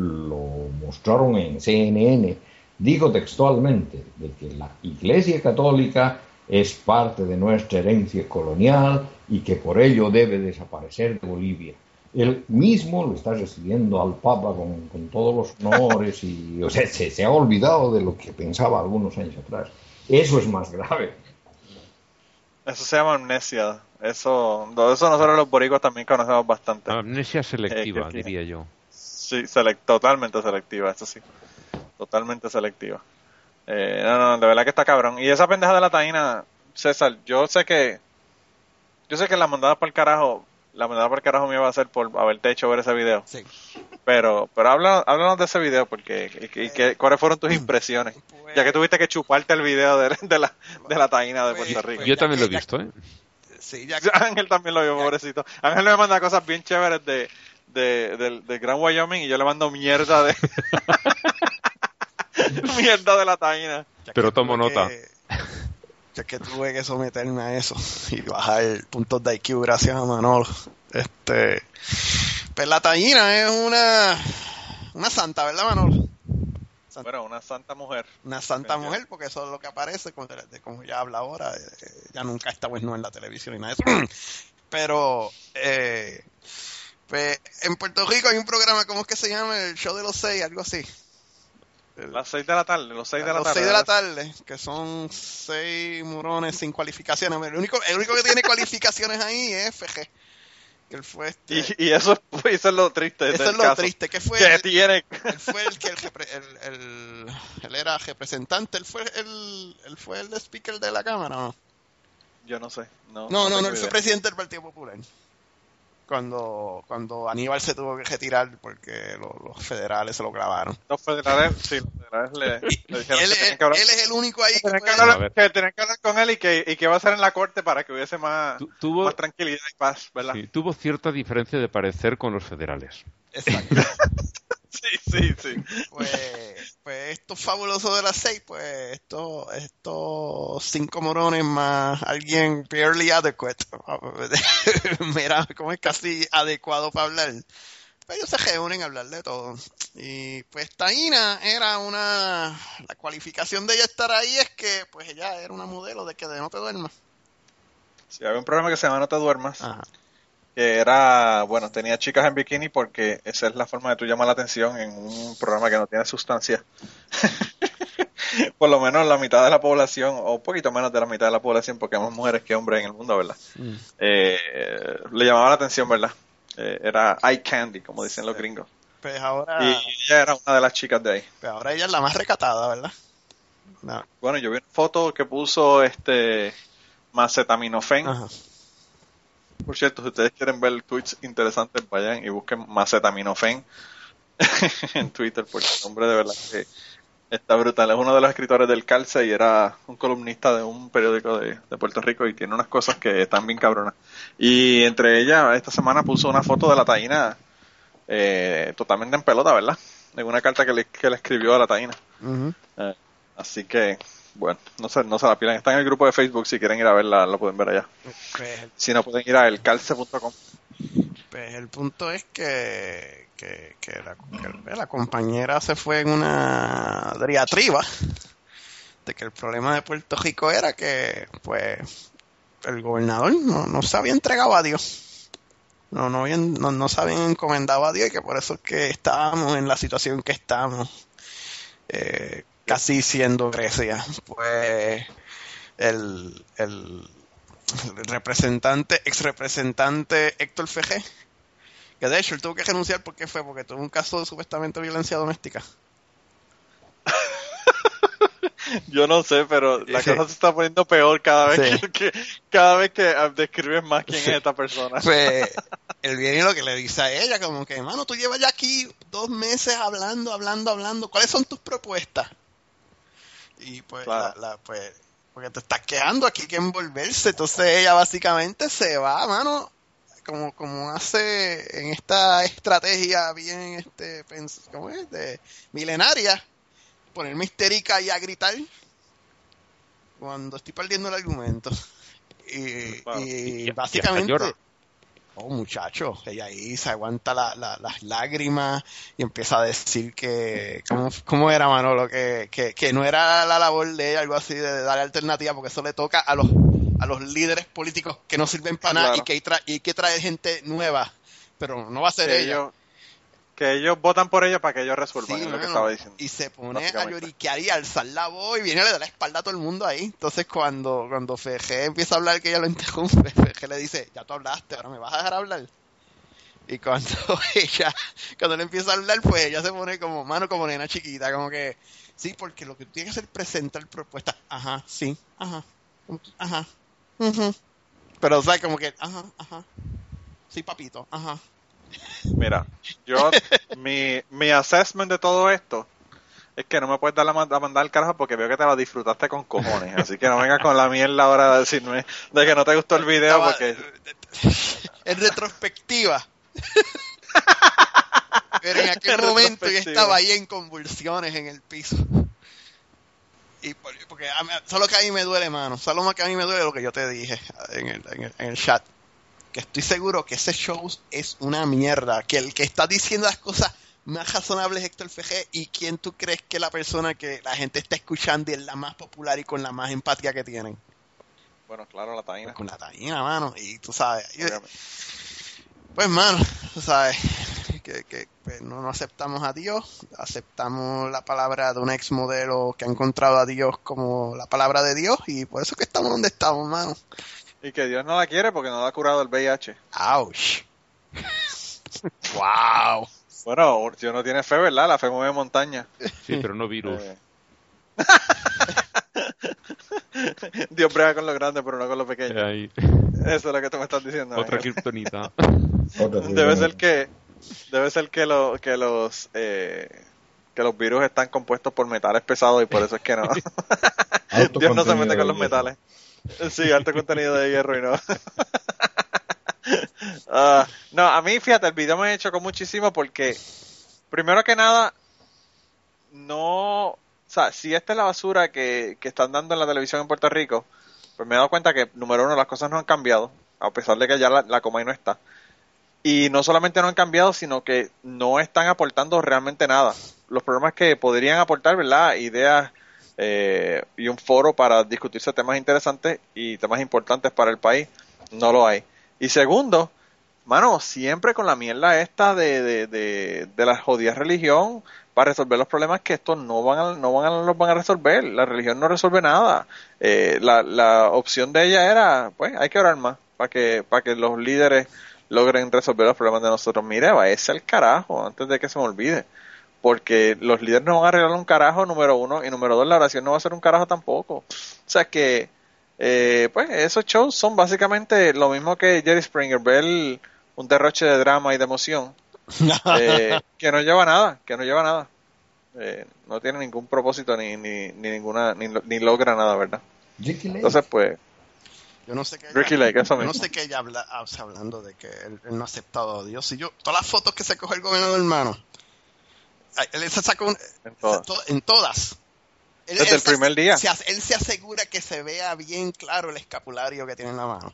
lo mostraron en CNN, dijo textualmente de que la Iglesia Católica es parte de nuestra herencia colonial y que por ello debe desaparecer de Bolivia. Él mismo lo está recibiendo al Papa con, con todos los honores y, o sea, se, se ha olvidado de lo que pensaba algunos años atrás. Eso es más grave. Eso se llama amnesia. Eso, eso nosotros los boricos también conocemos bastante. Amnesia selectiva, Eh, diría yo. Sí, selec- totalmente selectiva, eso sí. Totalmente selectiva. Eh, no, no, de verdad que está cabrón. Y esa pendeja de la taína, César, yo sé que. Yo sé que la mandada para el carajo. La mandada el carajo me iba a hacer por haberte hecho ver ese video. Sí. Pero, pero habla- háblanos de ese video, porque. Y, y que- ¿Cuáles fueron tus impresiones? Pues, Ya que tuviste que chuparte el video de, de la, de la taína de Puerto Pues, Rico. pues, Yo también lo he visto, ¿eh? Sí, ya Ángel también lo vio, pobrecito. Ángel me manda cosas bien chéveres de, de, del, del Gran Wyoming y yo le mando mierda de. mierda de la taína. Pero tomo nota. Ya que tuve que someterme a eso y bajar puntos de IQ gracias a Manolo. Este, pues la taína es una una santa, ¿verdad, Manolo? Santa- Bueno, una santa mujer. Una santa mujer, porque eso es lo que aparece, como, ya habla ahora, ya nunca está pues no en la televisión ni nada de eso. Pero, eh, pues, en Puerto Rico hay un programa, ¿cómo es que se llama? El show de los seis, algo así. Las seis de la tarde, los seis de la los tarde. 6 de la tarde, que son seis murones sin cualificaciones. El único, el único que tiene cualificaciones ahí es FG. Que él fue este. Y, y eso, es- eso es lo triste. eso del es lo caso. triste, que fue. Que Él, tiene. él fue el que el, el, él era representante, él fue el, él fue el speaker de la cámara, ¿o ¿no? Yo no sé. No, No, no, no, él fue presidente del Partido Popular. Cuando, cuando Aníbal se tuvo que retirar porque lo- los federales se lo clavaron. Los federales, sí, los federales le, le dijeron Él, que tenían es- que hablar, él es el único ahí que tenían que hablar- que tenían que hablar con él y que, y que va a ser en la corte para que hubiese más, Tu- tuvo, más tranquilidad y paz, ¿verdad? sí, tuvo cierta diferencia de parecer con los federales. Exacto. Sí, sí, sí. Pues, pues esto fabuloso de las seis, pues estos estos cinco morones más alguien barely adequate, mira, como es casi adecuado para hablar. Pues ellos se reúnen a hablar de todo. Y pues Taina era una, la cualificación de ella estar ahí es que pues ella era una modelo de que de no te duermas. Sí, había un programa que se llama No te duermas, Ajá. Que era, bueno, tenía chicas en bikini porque esa es la forma de tú llamar la atención en un programa que no tiene sustancia. Por lo menos la mitad de la población, o un poquito menos de la mitad de la población, porque hay más mujeres que hombres en el mundo, ¿verdad? Eh, le llamaba la atención, ¿verdad? Eh, era eye candy, como dicen los gringos. Pues ahora, Y ella era una de las chicas de ahí. pues ahora ella es la más recatada, ¿verdad? No. Bueno, yo vi una foto que puso este Macetaminofen. Ajá. Por cierto, si ustedes quieren ver tweets interesantes, vayan y busquen Macetaminofen en Twitter, porque el nombre de verdad que está brutal. Es uno de los escritores del Calce y era un columnista de un periódico de, de Puerto Rico y tiene unas cosas que están bien cabronas. Y entre ellas, esta semana puso una foto de la taína eh, totalmente en pelota, ¿verdad? En una carta que le, que le escribió a la taína. Eh, así que, bueno, no se, no se la pilan. Está en el grupo de Facebook, si quieren ir a verla, lo pueden ver allá. Pues, Si no, pueden ir a elcalce.com. Pues el punto es que, que, que la, que la compañera se fue en una diatriba de que el problema de Puerto Rico era que, pues, el gobernador no, no se había entregado a Dios. No, no, habían, no, no se habían encomendado a Dios y que por eso es que estábamos en la situación que estamos. Eh, casi siendo Grecia. Pues el, el, representante, ex representante Héctor Fejé, que de hecho él tuvo que renunciar porque fue porque tuvo un caso de supuestamente violencia doméstica. Yo no sé, pero la Sí. cosa se está poniendo peor cada vez Sí. que, que- cada vez que ah, describes más quién es esta persona. Pues él viene y lo que le dice a ella, como que, mano, tú llevas ya aquí dos meses hablando, hablando, hablando, ¿cuáles son tus propuestas? Y pues, Claro. la, la- pues porque te estás quedando aquí que envolverse, entonces ella básicamente se va, mano, como, como hace en esta estrategia bien, este, ¿cómo es? De milenaria, ponerme histérica y a gritar cuando estoy perdiendo el argumento. Y, Claro. y Y- y hasta básicamente... Oh, muchacho, ella ahí se aguanta la- la- las lágrimas y empieza a decir que, ¿cómo, cómo era Manolo? Que, que, que no era la labor de ella, algo así, de darle alternativa, porque eso le toca a los, a los líderes políticos que no sirven para nada y que, tra- y que traer gente nueva, pero no va a ser que, ella. Que ellos votan por ella para que ellos Sí, resuelvan, es lo que estaba diciendo. Y se pone a lloriquear y alzar la voz y viene le da la espalda a todo el mundo ahí. Entonces cuando, cuando Feje empieza a hablar que ella lo interrumpe, Feje le dice, ya tú hablaste, ahora me vas a dejar hablar. Y cuando ella, cuando le empieza a hablar, pues ella se pone como mano como nena chiquita, como que, sí, porque lo que tú tienes que hacer es presentar propuestas. Ajá, sí, ajá, ajá, ujú. Pero o sea, como que, ajá, ajá, sí, papito, ajá. Mira, yo, mi, mi assessment de todo esto es que no me puedes dar la, mandar al carajo porque veo que te la disfrutaste con cojones. Así que no vengas con la mierda ahora de decirme de que no te gustó el video Estaba- porque en retrospectiva. Pero en aquel En momento yo estaba ahí en convulsiones en el piso. Y por- porque a mí- solo que a mí me duele, mano. Solo que a mí me duele lo que yo te dije en el, en el, en el chat. Que estoy seguro que ese show es una mierda. Que el que está diciendo las cosas más razonables es Héctor FG. ¿Y quién tú crees que es la persona que la gente está escuchando y es la más popular y con la más empatía que tienen? bueno, claro, la taína. Con la taína, mano. Y tú sabes. yo- pues, mano, tú sabes que, que pues, no, no aceptamos a Dios, aceptamos la palabra de un ex modelo que ha encontrado a Dios como la palabra de Dios y por eso es que estamos donde estamos, mano. Y que Dios no la quiere porque no la ha curado el VIH. Ouch. wow. Bueno, Dios no tiene fe, ¿verdad? La fe mueve montaña. Sí, pero no virus. Eh, Dios brega con lo grande, pero no con lo pequeño. Ahí. Eso es lo que tú me estás diciendo. Otra Ángel. kriptonita. Debe ser que debe ser que, lo, que los eh, que los virus están compuestos por metales pesados y por eso es que no. Dios no se mete con los metales. Sí, alto contenido de hierro y no. Ah, no, a mí, fíjate, el video me con muchísimo porque, primero que nada, no. O sea, si esta es la basura que, que están dando en la televisión en Puerto Rico, pues me he dado cuenta que, número uno, las cosas no han cambiado, a pesar de que ya la, la coma y no está. Y no solamente no han cambiado, sino que no están aportando realmente nada. Los problemas que podrían aportar, ¿verdad? Ideas eh, y un foro para discutirse temas interesantes y temas importantes para el país, no lo hay. Y segundo, mano, siempre con la mierda esta de, de, de, de la jodida religión para resolver los problemas que estos no van a, no van a, los van a resolver. La religión no resuelve nada. Eh, la, la opción de ella era, pues, hay que orar más para que, para que los líderes logren resolver los problemas de nosotros. Mire, va ese el carajo, antes de que se me olvide. Porque los líderes no van a arreglar un carajo, número uno, y número dos, la oración no va a ser un carajo tampoco. O sea que, eh, pues, esos shows son básicamente lo mismo que Jerry Springer, ver un derroche de drama y de emoción, eh, que no lleva nada, que no lleva nada. Eh, no tiene ningún propósito ni, ni, ni ninguna, ni, ni logra nada, ¿verdad? Ricky Lake. Entonces, pues, Yo no sé qué. Ricky Lake, eso yo no mismo. sé qué ella habla, o sea, hablando de que él, él no ha aceptado a Dios. Y yo, todas las fotos que se coge el gobernador, hermano, él se sacó un- En todas. to- en todas. Él, Desde él el se- primer día. se hace- él se asegura que se vea bien claro el escapulario que tiene en la mano.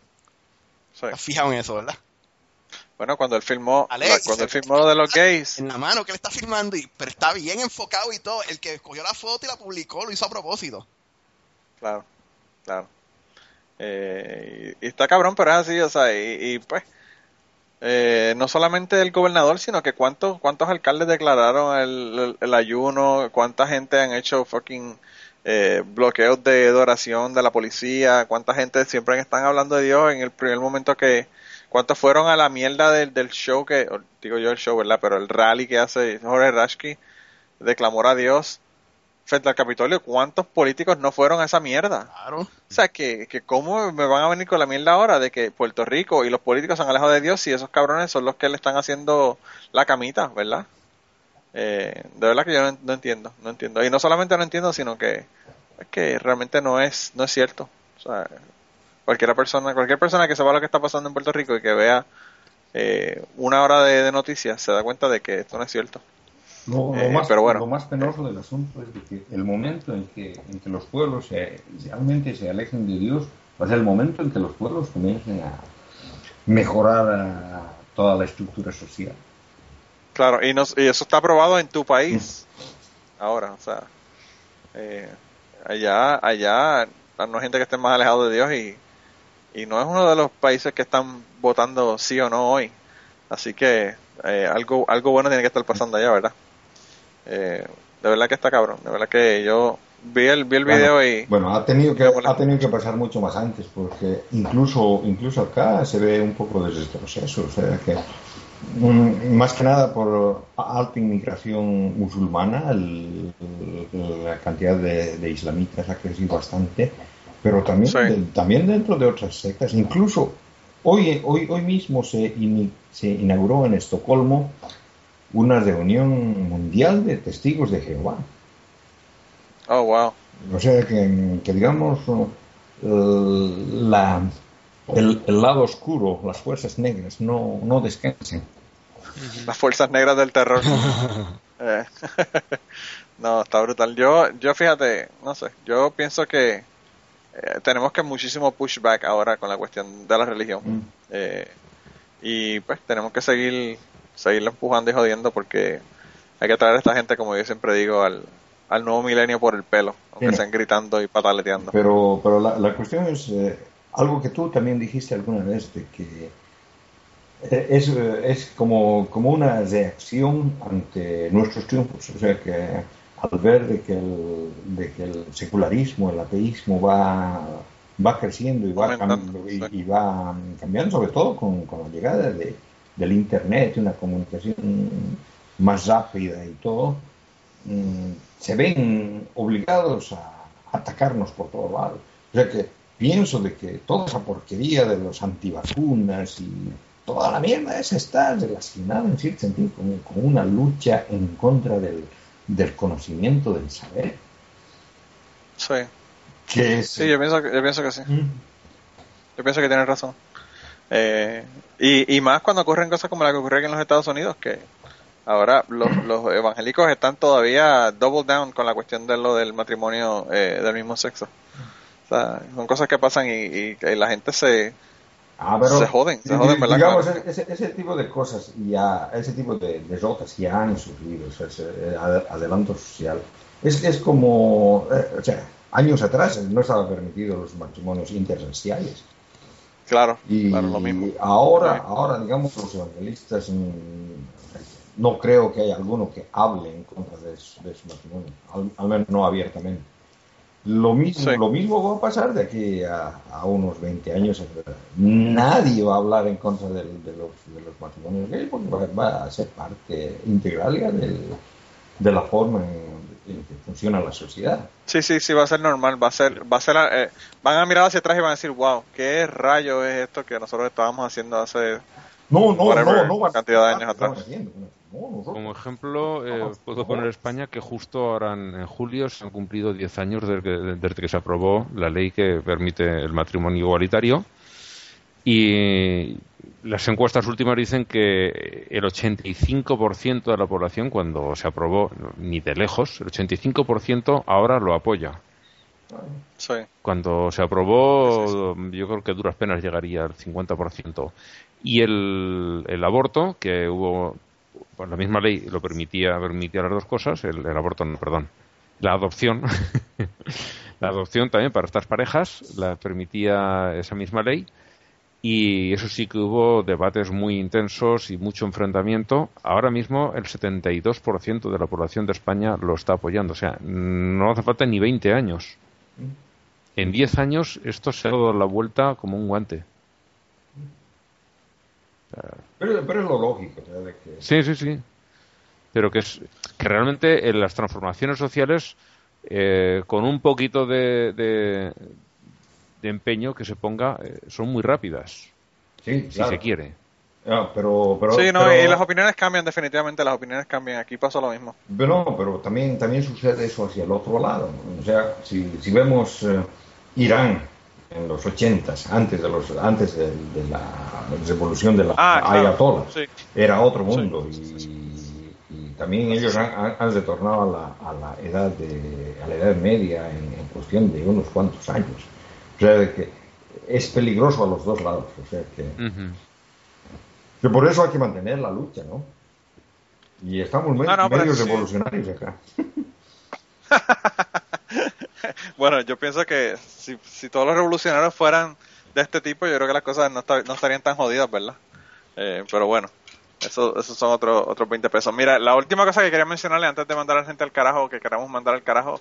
Sí. ¿Estás fijado en eso, verdad? Bueno, cuando él filmó, Alex, cuando él filmó lo de los gays, En la mano que él está filmando, y, pero está bien enfocado y todo. El que cogió la foto y la publicó lo hizo a propósito. claro, claro. Eh, y, y está cabrón, pero es así, o sea, y, y, pues, eh, no solamente el gobernador, sino que cuántos, cuántos alcaldes declararon el, ayuno, cuánta gente han hecho fucking eh, bloqueos de adoración de la policía, cuánta gente siempre están hablando de Dios en el primer momento que, cuántos fueron a la mierda del, del show que, digo yo el show, ¿verdad? Pero el rally que hace Jorge Rashki de a Dios frente al Capitolio, ¿cuántos políticos no fueron a esa mierda? Claro. O sea, que, que cómo me van a venir con la mierda ahora de que Puerto Rico y los políticos se han alejado de Dios y esos cabrones son los que le están haciendo la camita, ¿verdad? Eh, de verdad que yo no, no entiendo, no entiendo. Y no solamente no entiendo, sino que es que realmente no es, no es cierto. O sea, cualquier persona, cualquier persona que sepa lo que está pasando en Puerto Rico y que vea eh, una hora de, de noticias se da cuenta de que esto no es cierto. Lo, lo Eh, más, pero bueno. lo más penoso del asunto es de que el momento en que, en que los pueblos se, realmente se alejen de Dios va a ser el momento en que los pueblos comiencen a mejorar ah, toda la estructura social. Claro, y, nos, y eso está aprobado en tu país ahora, o sea, eh, allá, allá no hay gente que esté más alejado de Dios y, y no es uno de los países que están votando sí o no hoy, así que eh, algo, algo bueno tiene que estar pasando allá, ¿verdad? Eh, de verdad que está cabrón, de verdad que yo vi el, vi el Bueno, video y Bueno, ha tenido que ha tenido que pasar mucho más antes porque incluso incluso acá se ve un poco de ese proceso, o sea que mm, más que nada por alta inmigración musulmana, el- el- la cantidad de, de islamitas ha crecido bastante, pero también Sí. de- también dentro de otras sectas, incluso hoy hoy hoy mismo se se inauguró en Estocolmo una reunión mundial de testigos de Jehová. oh wow, O sea que, que digamos, el, la, el, el lado oscuro, las fuerzas negras, no, no descansen. las fuerzas negras del terror. Eh, no, está brutal. Yo, yo fíjate, no sé, yo pienso que eh, tenemos que muchísimo pushback ahora con la cuestión de la religión. Mm. Eh, y pues tenemos que seguir, seguirlo empujando y jodiendo porque hay que traer a esta gente, como yo siempre digo, al, al nuevo milenio por el pelo, aunque sean gritando y pataleteando. Pero, pero la, la cuestión es eh, algo que tú también dijiste alguna vez, de que eh, es, eh, es como, como una reacción ante nuestros triunfos. O sea que al ver de que el, de que el secularismo, el ateísmo va, va creciendo y va, cam- y, y va cambiando, sobre todo con, con la llegada de, del Internet una comunicación más rápida y todo, mm, se ven obligados a atacarnos por todos lados. sea que pienso de que toda esa porquería de los antivacunas y toda la mierda esa está relacionada en cierto sentido con, con una lucha en contra del, del conocimiento del saber. Sí. Que es, Sí, yo pienso que, yo pienso que sí. Mm. Yo pienso que tienes razón. Eh, y, y más cuando ocurren cosas como la que ocurre aquí en los Estados Unidos, que ahora los, los evangélicos están todavía double down con la cuestión de lo del matrimonio eh, del mismo sexo. O sea, son cosas que pasan y, y- y la gente se, Ah, pero, Se joden, se joden, ¿verdad? Digamos, ese, ese tipo de cosas, ya, ese tipo de derrotas ya han sufrido, o sea, ese ade- adelanto social. Es, es como, eh, o sea, años atrás no estaba permitido los matrimonios interraciales. Claro, Y claro, lo mismo. ahora, Sí. ahora, digamos, los evangelistas, mm, no creo que haya alguno que hable en contra de su, de su matrimonio, al, al menos no abiertamente. Lo mismo, Sí. lo mismo va a pasar de aquí a, a unos 20 años. Nadie va a hablar en contra del- de, los, de los matrimonios gays porque va, a ser parte integral ya de la forma en, en que funciona la sociedad. Sí, sí, sí, va a ser normal, va a ser, va a ser, eh, van a mirar hacia atrás y van a decir, wow, qué rayo es esto que nosotros estábamos haciendo hace No, no, Whatever no, no. cantidad de años atrás. Como ejemplo, eh, puedo poner España que justo ahora en, en julio se han cumplido 10 años desde que, desde que se aprobó la ley que permite el matrimonio igualitario. Y las encuestas últimas dicen que el 85% de la población, cuando se aprobó, ni de lejos, el 85% ahora lo apoya. Sí, Cuando se aprobó, yo creo que duras penas llegaría al 50%. Y el, el aborto, que hubo, pues la misma ley lo permitía, permitía las dos cosas, el, el aborto, no, perdón, la adopción, la adopción también para estas parejas la permitía esa misma ley. Y eso sí que hubo debates muy intensos y mucho enfrentamiento. Ahora mismo el 72% de la población de España lo está apoyando. O sea, no hace falta ni 20 años. En 10 años esto se ha dado la vuelta como un guante. Pero, pero es lo lógico, Sí, sí, sí. Pero que es que realmente en las transformaciones sociales, eh, con un poquito de, de, de empeño que se ponga, eh, son muy rápidas, Sí, si claro. se quiere. Ah, pero, pero, sí, no, pero- y las opiniones cambian definitivamente, las opiniones cambian, aquí pasó lo mismo. pero no, pero también, también sucede eso hacia el otro lado. O sea, si, si vemos eh, Irán en los ochentas, antes de los antes de, de la revolución de la Ah, claro. Ayatollah, Sí. era otro mundo y, y también ellos han, han- han retornado a la, a la edad de a la edad media en, en cuestión de unos cuantos años. O sea, de que es peligroso a los dos lados. O sea que que por eso hay que mantener la lucha, ¿no? Y estamos me- No, no, medio sí. revolucionarios acá. Bueno, yo pienso que si, si todos los revolucionarios fueran de este tipo, yo creo que las cosas no, no estarían tan jodidas, ¿verdad? Eh, pero bueno, eso, esos son otros otros 20 pesos. Mira, la última cosa que quería mencionarle antes de mandar a la gente al carajo, que queramos mandar al carajo,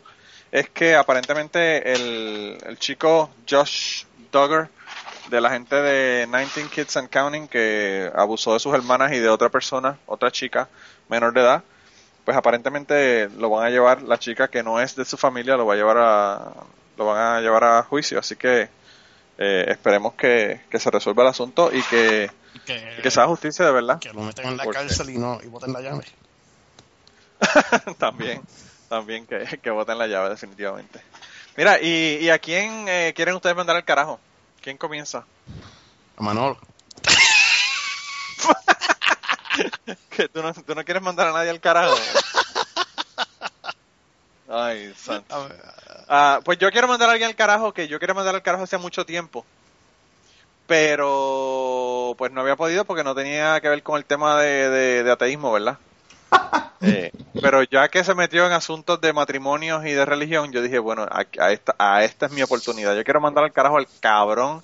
es que aparentemente el, el chico Josh Duggar, de la gente de 19 Kids and Counting, que abusó de sus hermanas y de otra persona, otra chica menor de edad, pues aparentemente lo van a llevar, la chica que no es de su familia, lo va a llevar a, lo van a llevar a juicio, así que eh, esperemos que, que se resuelva el asunto y que, Que, y que se haga justicia de verdad. que lo meten en la cárcel y no y boten la llave. también, también que, que voten la llave definitivamente. Mira, ¿y, y a quién eh, quieren ustedes mandar al carajo? ¿Quién comienza? A Manolo. que tú no, tú no quieres mandar a nadie al carajo. Ay, santo. Ah, pues yo quiero mandar a alguien al carajo que yo quiero mandar al carajo hace mucho tiempo. Pero pues no había podido porque no tenía que ver con el tema de, de- de ateísmo, ¿verdad? Eh, pero ya que se metió en asuntos de matrimonios y de religión, yo dije, bueno, a, a esta, a esta es mi oportunidad. Yo quiero mandar al carajo al cabrón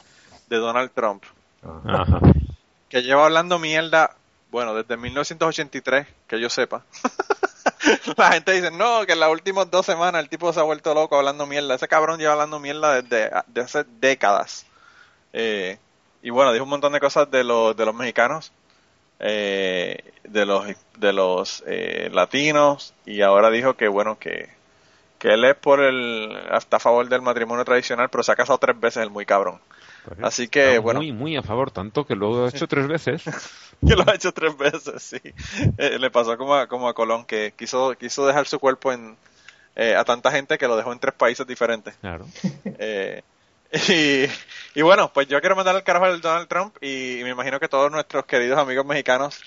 de Donald Trump, Ajá. que lleva hablando mierda, bueno, desde 1983, que yo sepa. La gente dice, no, que en las últimas dos semanas el tipo se ha vuelto loco hablando mierda. Ese cabrón lleva hablando mierda desde, desde hace décadas. Eh, y bueno, dijo un montón de cosas de los, de los mexicanos, eh, de los, de los eh, latinos, y ahora dijo que, bueno, que, que él es por el, hasta a favor del matrimonio tradicional, pero se ha casado tres veces el muy cabrón. Pues, Así que, bueno. Muy, muy a favor, tanto que lo ha hecho tres veces. que lo ha hecho tres veces, sí. Eh, le pasó como a, como a Colón, que quiso, quiso dejar su cuerpo en, eh, a tanta gente que lo dejó en tres países diferentes. Claro. Eh, y, y bueno, pues yo quiero mandar el carajo al Donald Trump y, y me imagino que todos nuestros queridos amigos mexicanos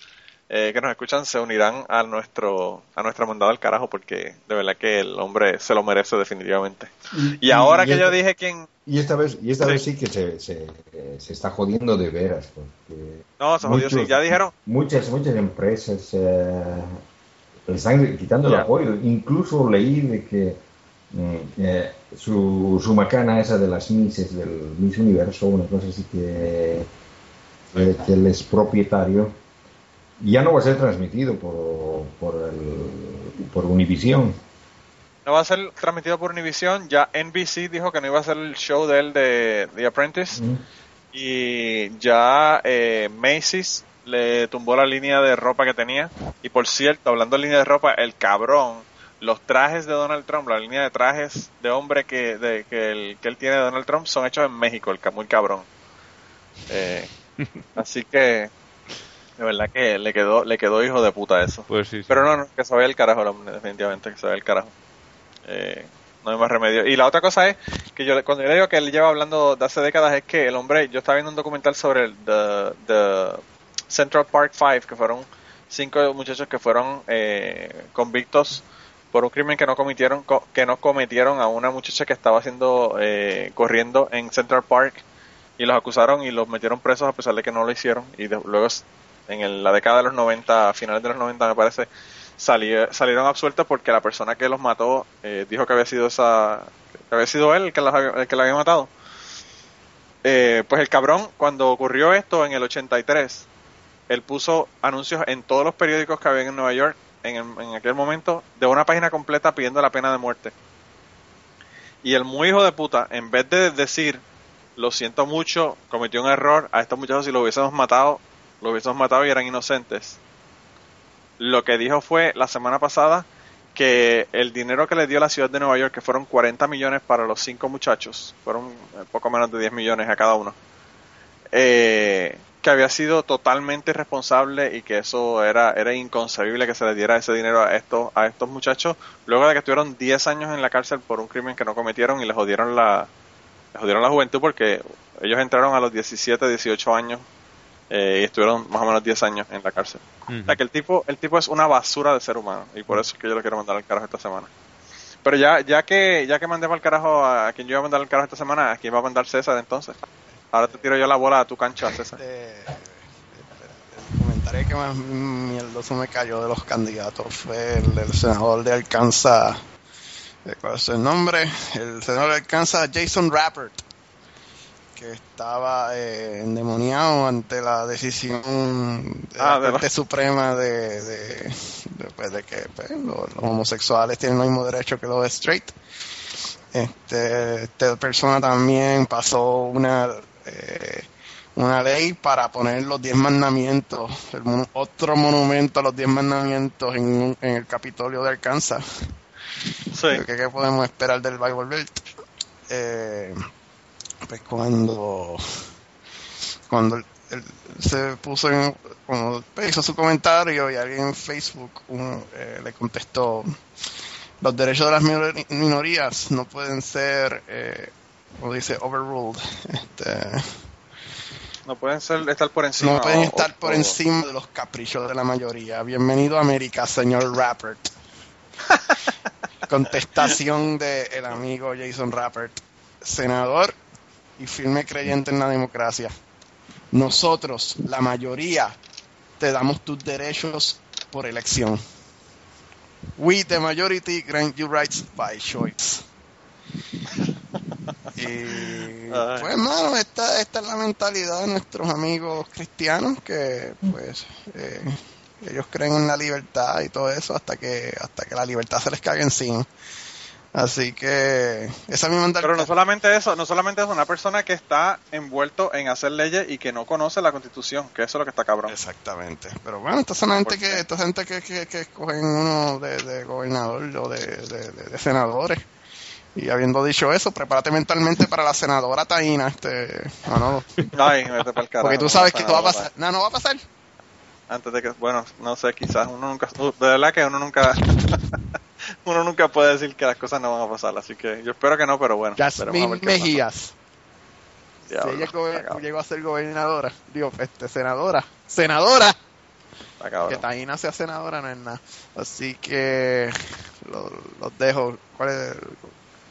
eh, que nos escuchan se unirán a nuestro a nuestra mandada al carajo porque de verdad que el hombre se lo merece definitivamente. Y ahora que yo dije quién... Y esta vez, y esta Sí. vez sí que se, se, se está jodiendo de veras. Porque No, se jodió, sí, ya dijeron. Muchas, muchas empresas eh, le están quitando el Ya. apoyo. Incluso leí de que eh, su, su macana esa de las Misses, del Miss Universo, una cosa así que, eh, que él es propietario, ya no va a ser transmitido por, por, el, por Univision. No va a ser transmitido por Univision. Ya NBC dijo que no iba a ser el show de él de The Apprentice. Mm. Y ya eh, Macy's le tumbó la línea de ropa que tenía. Y por cierto, hablando de línea de ropa, el cabrón, los trajes de Donald Trump, la línea de trajes de hombre que, de, que, el- que él tiene de Donald Trump son hechos en México, el muy cabrón. Eh, así que, de verdad que le quedó, le quedó hijo de puta eso. Pues sí. sí. Pero no, no, que se vaya el carajo, definitivamente, que se vaya el carajo. Eh, no hay más remedio. Y la otra cosa es que yo cuando yo le digo que él lleva hablando de hace décadas es que el hombre, yo estaba viendo un documental sobre el the, the Central Park Five, que fueron cinco muchachos que fueron eh, convictos por un crimen que no cometieron co- que no cometieron a una muchacha que estaba haciendo eh, corriendo en Central Park y los acusaron y los metieron presos a pesar de que no lo hicieron y luego en la década de los 90, a finales de los 90 me parece, sali- salieron absueltos porque la persona que los mató eh, dijo que había sido esa que había sido él el que, los el que la había matado. Eh, pues el cabrón, cuando ocurrió esto en el 83, él puso anuncios en todos los periódicos que había en Nueva York en, el- en aquel momento de una página completa pidiendo la pena de muerte. Y el muy hijo de puta, en vez de decir, lo siento mucho, cometió un error, a estos muchachos si los hubiésemos matado, los hubiésemos matado y eran inocentes. Lo que dijo fue la semana pasada que el dinero que le dio la ciudad de Nueva York, que fueron 40 millones para los cinco muchachos, fueron eh, poco menos de 10 millones a cada uno, eh, que había sido totalmente irresponsable y que eso era, era inconcebible que se le diera ese dinero a estos, a estos muchachos, luego de que estuvieron 10 años en la cárcel por un crimen que no cometieron y les jodieron la, les jodieron la juventud porque ellos entraron a los 17, 18 años eh, y estuvieron más o menos 10 años en la cárcel. O sea que el tipo, el tipo es una basura de ser humano y por eso es que yo lo quiero mandar al carajo esta semana. Pero ya, ya que, ya que mandé para el carajo a, quien yo iba a mandar al carajo esta semana, a quién va a mandar César entonces. Ahora te tiro yo la bola a tu cancha, César. Este, el comentario que más mierdoso me cayó de los candidatos fue el del senador de Arkansas. eh, ¿Cuál es el nombre? El senador de Arkansas, Jason Rappert, que estaba eh, endemoniado ante la decisión de Ah, la de la- Corte Suprema de, de, de, pues, de que pues, los, los homosexuales tienen el mismo derecho que los straight. Este, esta persona también pasó una eh, una ley para poner los diez mandamientos, el otro monumento a los diez mandamientos en, un- en el Capitolio de Arkansas. Sí. ¿Qué, qué podemos esperar del Bible Belt? Eh, pues cuando cuando él- él se puso en, cuando pues, hizo su comentario y alguien en Facebook eh, le contestó los derechos de las minor- minorías no pueden ser eh, como dice overruled este, No pueden ser, estar por encima. no pueden o- estar o- por o- encima de los caprichos de la mayoría. Bienvenido a América, señor Rappert. Contestación del el amigo Jason Rappert, senador y firme creyente en la democracia. Nosotros, la mayoría, te damos tus derechos por elección. We, the majority, grant you rights by choice. Y pues, hermano, esta, esta es la mentalidad de nuestros amigos cristianos que, pues, eh, ellos creen en la libertad y todo eso hasta que hasta que la libertad se les cague encima. Así que esa misma Pero no solamente eso, no solamente es una persona que está envuelto en hacer leyes y que no conoce la constitución, que eso es lo que está cabrón. Exactamente. Pero bueno, esta son gente que, esta gente que, que, que escogen uno de, gobernador o de, de, senadores. Y habiendo dicho eso, prepárate mentalmente para la senadora Taina, este, Manolo. Ay, vete para el carajo. Porque tú sabes que esto va a pasar. No, no va a pasar. Antes de que, bueno, no sé, quizás uno nunca, de verdad que uno nunca uno nunca puede decir que las cosas no van a pasar, así que yo espero que no, pero bueno. Jasmine Mejías. si ella llegó a ser gobernadora, digo, este, senadora, senadora. Que Taina sea senadora no es nada. Así que los dejo. ¿Cuáles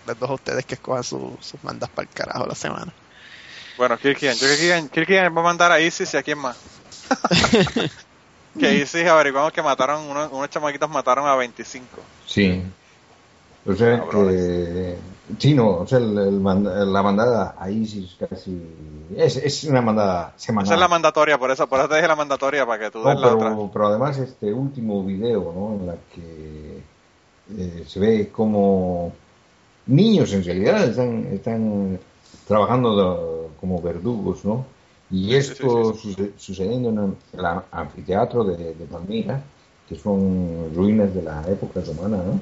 les dejo a ustedes que escojan sus mandas para el carajo la semana? Bueno, Kirkian, yo Kirkian, va a mandar a Isis y a quién más. Que sí averiguamos que mataron, unos, unos chamaquitos mataron a 25. Sí. O sea, que. Sí, no, o sea, el, la mandada a ISIS casi. Es, es una mandada semanal. Esa es la mandatoria, por eso, por eso te dije la mandatoria, para que tú des no, la pero, otra. Pero además, este último video, ¿no? En la que eh, se ve como niños en realidad están, están trabajando como verdugos, ¿no? Y esto sucediendo en el anfiteatro de, Palmira, que son ruinas de la época romana, ¿no?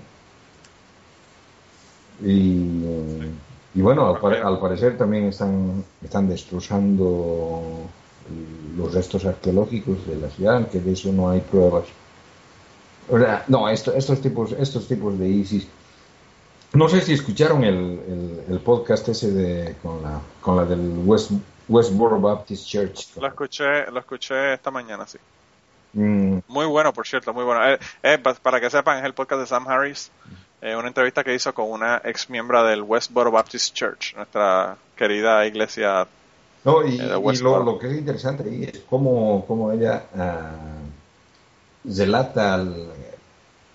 Y, bueno, al, parecer también están, están destrozando los restos arqueológicos de la ciudad, que de eso no hay pruebas. O sea, no, estos, tipos, estos tipos de ISIS. No sé si escucharon el, el, podcast ese de, con, la, con la del West, Westboro Baptist Church. Lo escuché, lo escuché esta mañana, sí. Mm. Muy bueno, por cierto, muy bueno. Eh, eh, para que sepan, es el podcast de Sam Harris, eh, una entrevista que hizo con una ex miembro del Westboro Baptist Church, nuestra querida iglesia. No, y, lo, que es interesante ahí es cómo, cómo ella uh, relata,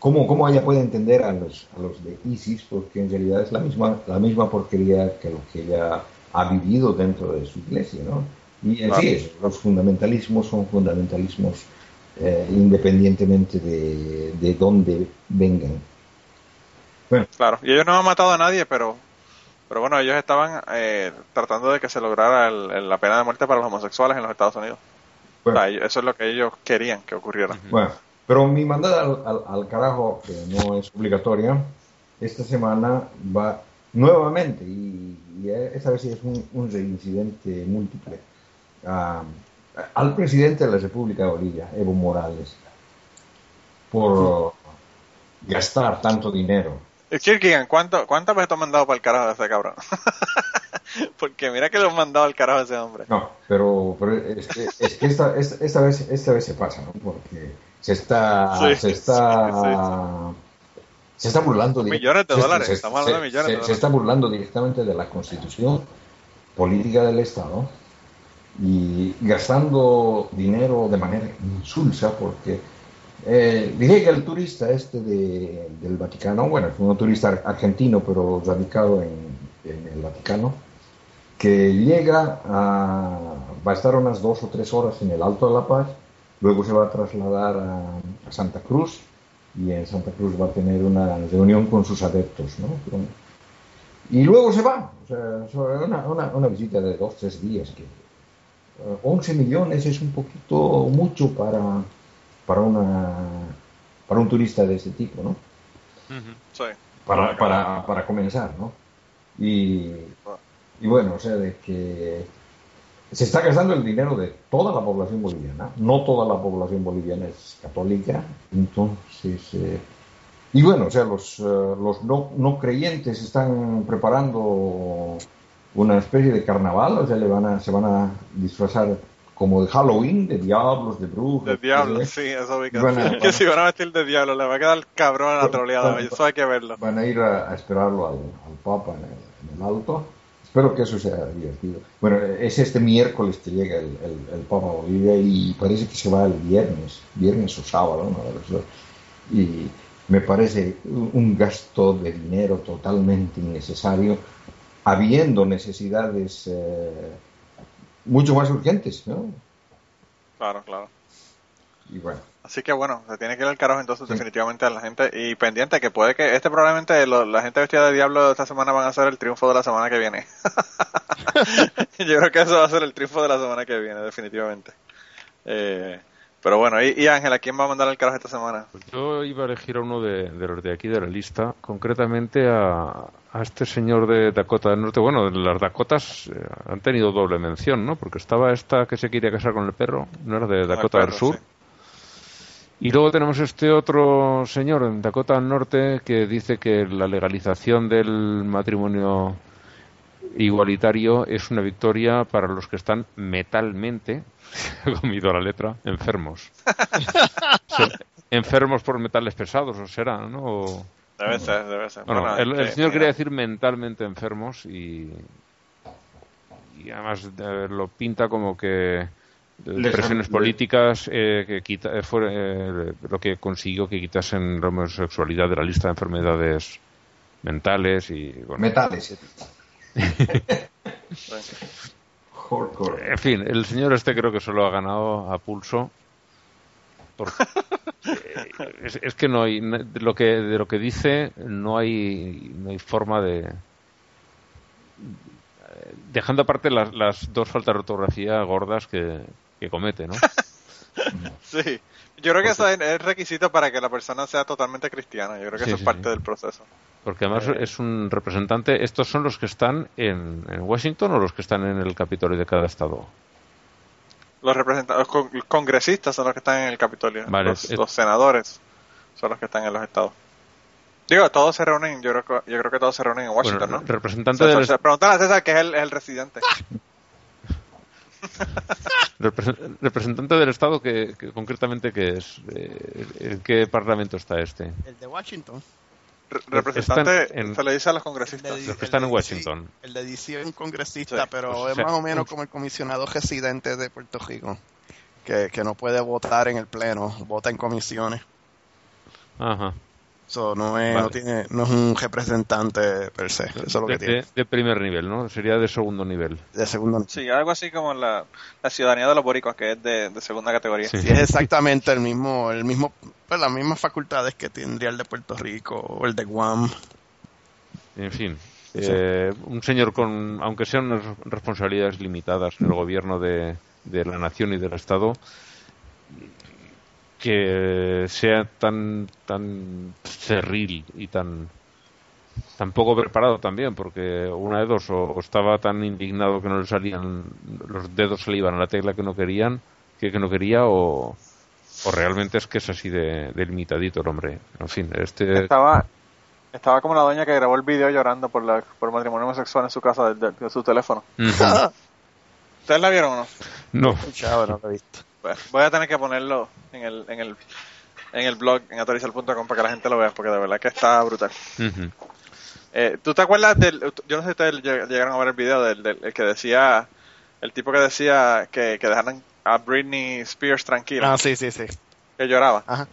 cómo, cómo ella puede entender a los, a los de ISIS, porque en realidad es la misma, la misma porquería que lo que ella ha vivido dentro de su iglesia, ¿no? Y así los fundamentalismos son fundamentalismos eh, independientemente de, de dónde vengan. Bueno. Claro, y ellos no han matado a nadie, pero pero bueno, ellos estaban eh, tratando de que se lograra la pena de muerte para los homosexuales en los Estados Unidos. eso es lo que ellos querían que ocurriera. Bueno, pero mi mandada al, al, carajo, que no es obligatoria, esta semana va nuevamente, y, esta vez es un, reincidente múltiple, al presidente de la República de Bolivia, Evo Morales, por gastar tanto dinero. Kirkigan, ¿cuánto, ¿cuántas veces te han mandado para el carajo de ese cabrón? Porque mira que lo han mandado al carajo a ese hombre. No, pero, es, que esta, esta, vez, esta vez se pasa, ¿no? Porque se está, se está se está burlando millones de dólares, estamos hablando de millones de dólares. Se está burlando directamente de la constitución política del Estado y gastando dinero de manera insulsa porque eh, que el turista este de, del Vaticano, bueno, es un turista argentino pero radicado en, el Vaticano, que llega a, va a estar unas dos o tres horas en el Alto de la Paz, luego se va a trasladar a Santa Cruz, y en Santa Cruz va a tener una reunión con sus adeptos, ¿no? Y luego se va, o sea, una, una, una visita de dos, tres días, que 11 eh, millones es un poquito mucho para, para, una, para un turista de ese tipo, ¿no? sí. Para, para, para comenzar, ¿no? Y, y bueno, o sea, de que se está gastando el dinero de toda la población boliviana. No toda la población boliviana es católica, entonces... Eh, y bueno, o sea, los, eh, los no, no, creyentes están preparando una especie de carnaval, o sea, le van a, se van a disfrazar como de Halloween, de diablos, de brujos. De diablos, sí, eso vi que, que si van a vestir de diablo, le va a quedar cabrón a la troleada, eso hay que verlo. Van a ir a, esperarlo al, al Papa en el alto Espero que eso sea divertido. Bueno, es este miércoles que llega el, el, Papa Bolivia y parece que se va el viernes, viernes o sábado, Y me parece un gasto de dinero totalmente innecesario, habiendo necesidades eh, mucho más urgentes, ¿no? Claro, claro. y bueno. Así que bueno, se tiene que ir al carajo entonces definitivamente a la gente y pendiente que puede que este probablemente lo- la gente vestida de diablo esta semana van a ser el triunfo de la semana que viene. Yo creo que eso va a ser el triunfo de la semana que viene definitivamente. Eh, pero bueno, y, y Ángel, ¿a quién va a mandar al carajo esta semana? Pues yo iba a elegir a uno de, de los de aquí de la lista, concretamente a, a este señor de Dakota del Norte. Bueno, las Dakotas eh, han tenido doble mención, ¿no? Porque estaba esta que se quería casar con el perro, no era de Dakota perro, del Sur. sí. Y luego tenemos este otro señor en Dakota del Norte que dice que la legalización del matrimonio igualitario es una victoria para los que están metalmente, he comido la letra, enfermos. O sea, enfermos por metales pesados, o será, ¿no? O- Debe ser, debe ser. bueno, Bueno, el, el este, señor mira, quería decir mentalmente enfermos y, y además eh, lo pinta como que eh, presiones han- políticas eh, que quita, eh, fue eh, lo que consiguió que quitasen la homosexualidad de la lista de enfermedades mentales y bueno, Metales. Hardcore. en fin, el señor este creo que se lo ha ganado a pulso. Porque, eh, es, es que no hay de lo que de lo que dice no hay no hay forma de eh, dejando aparte las, las dos faltas de ortografía gordas que, que comete, ¿no? Sí. Yo creo que eso es, requisito para que la persona sea totalmente cristiana. Yo creo que Sí, eso sí, es parte sí. del proceso. Porque además es un representante. ¿Estos son los que están en, en Washington o los que están en el Capitolio de cada estado? Los representantes, los con- los congresistas son los que están en el Capitolio. Vale, los, es- los senadores son los que están en los estados. Digo, todos se reúnen, yo creo que, yo creo que todos se reúnen en Washington, Bueno, ¿no? representante César, del, a César que es el, es el residente. repre- representante del estado que, que concretamente que es eh, en qué parlamento está este El de Washington. Re- representante en- se le dice a los congresistas. de- Los que el están de en DC, Washington. El de DC es un congresista, Sí, pero pues, es o sea, más o menos como el comisionado residente de Puerto Rico, que, que no puede votar en el pleno, vota en comisiones. Ajá. So, no, es, Vale. no, tiene, no es un representante per se, eso es lo que de, tiene. de- de primer nivel, ¿no? Sería de segundo nivel. De segundo Sí, algo así como la, la ciudadanía de los boricuas, que es de, de segunda categoría. Sí. Sí, es exactamente el mismo, el mismo, pues las mismas facultades que tendría el de Puerto Rico o el de Guam. En fin, eh, un señor con, aunque sean unas responsabilidades limitadas en el gobierno de, de la nación y del Estado, que sea tan tan cerril y tan tan poco preparado también, porque una de dos, o, o estaba tan indignado que no le salían, los dedos se le iban a la tecla que no querían, que, que no quería, o, o realmente es que es así de, de limitadito el hombre. En fin, este Estaba, estaba como la doña que grabó el video llorando por, la, por el matrimonio homosexual en su casa de, de- de su teléfono. ¿Ustedes la vieron o no? no, Chavo, no lo he visto. Voy a tener que ponerlo en el, en el, en el blog, en autorizal.com, para que la gente lo vea, porque de verdad que está brutal. Eh, ¿Tú te acuerdas del, yo no sé si ustedes lleg- llegaron a ver el video del, del el que decía, el tipo que decía que, que dejaran a Britney Spears tranquila, Ah, sí, sí, sí. que lloraba? Ajá.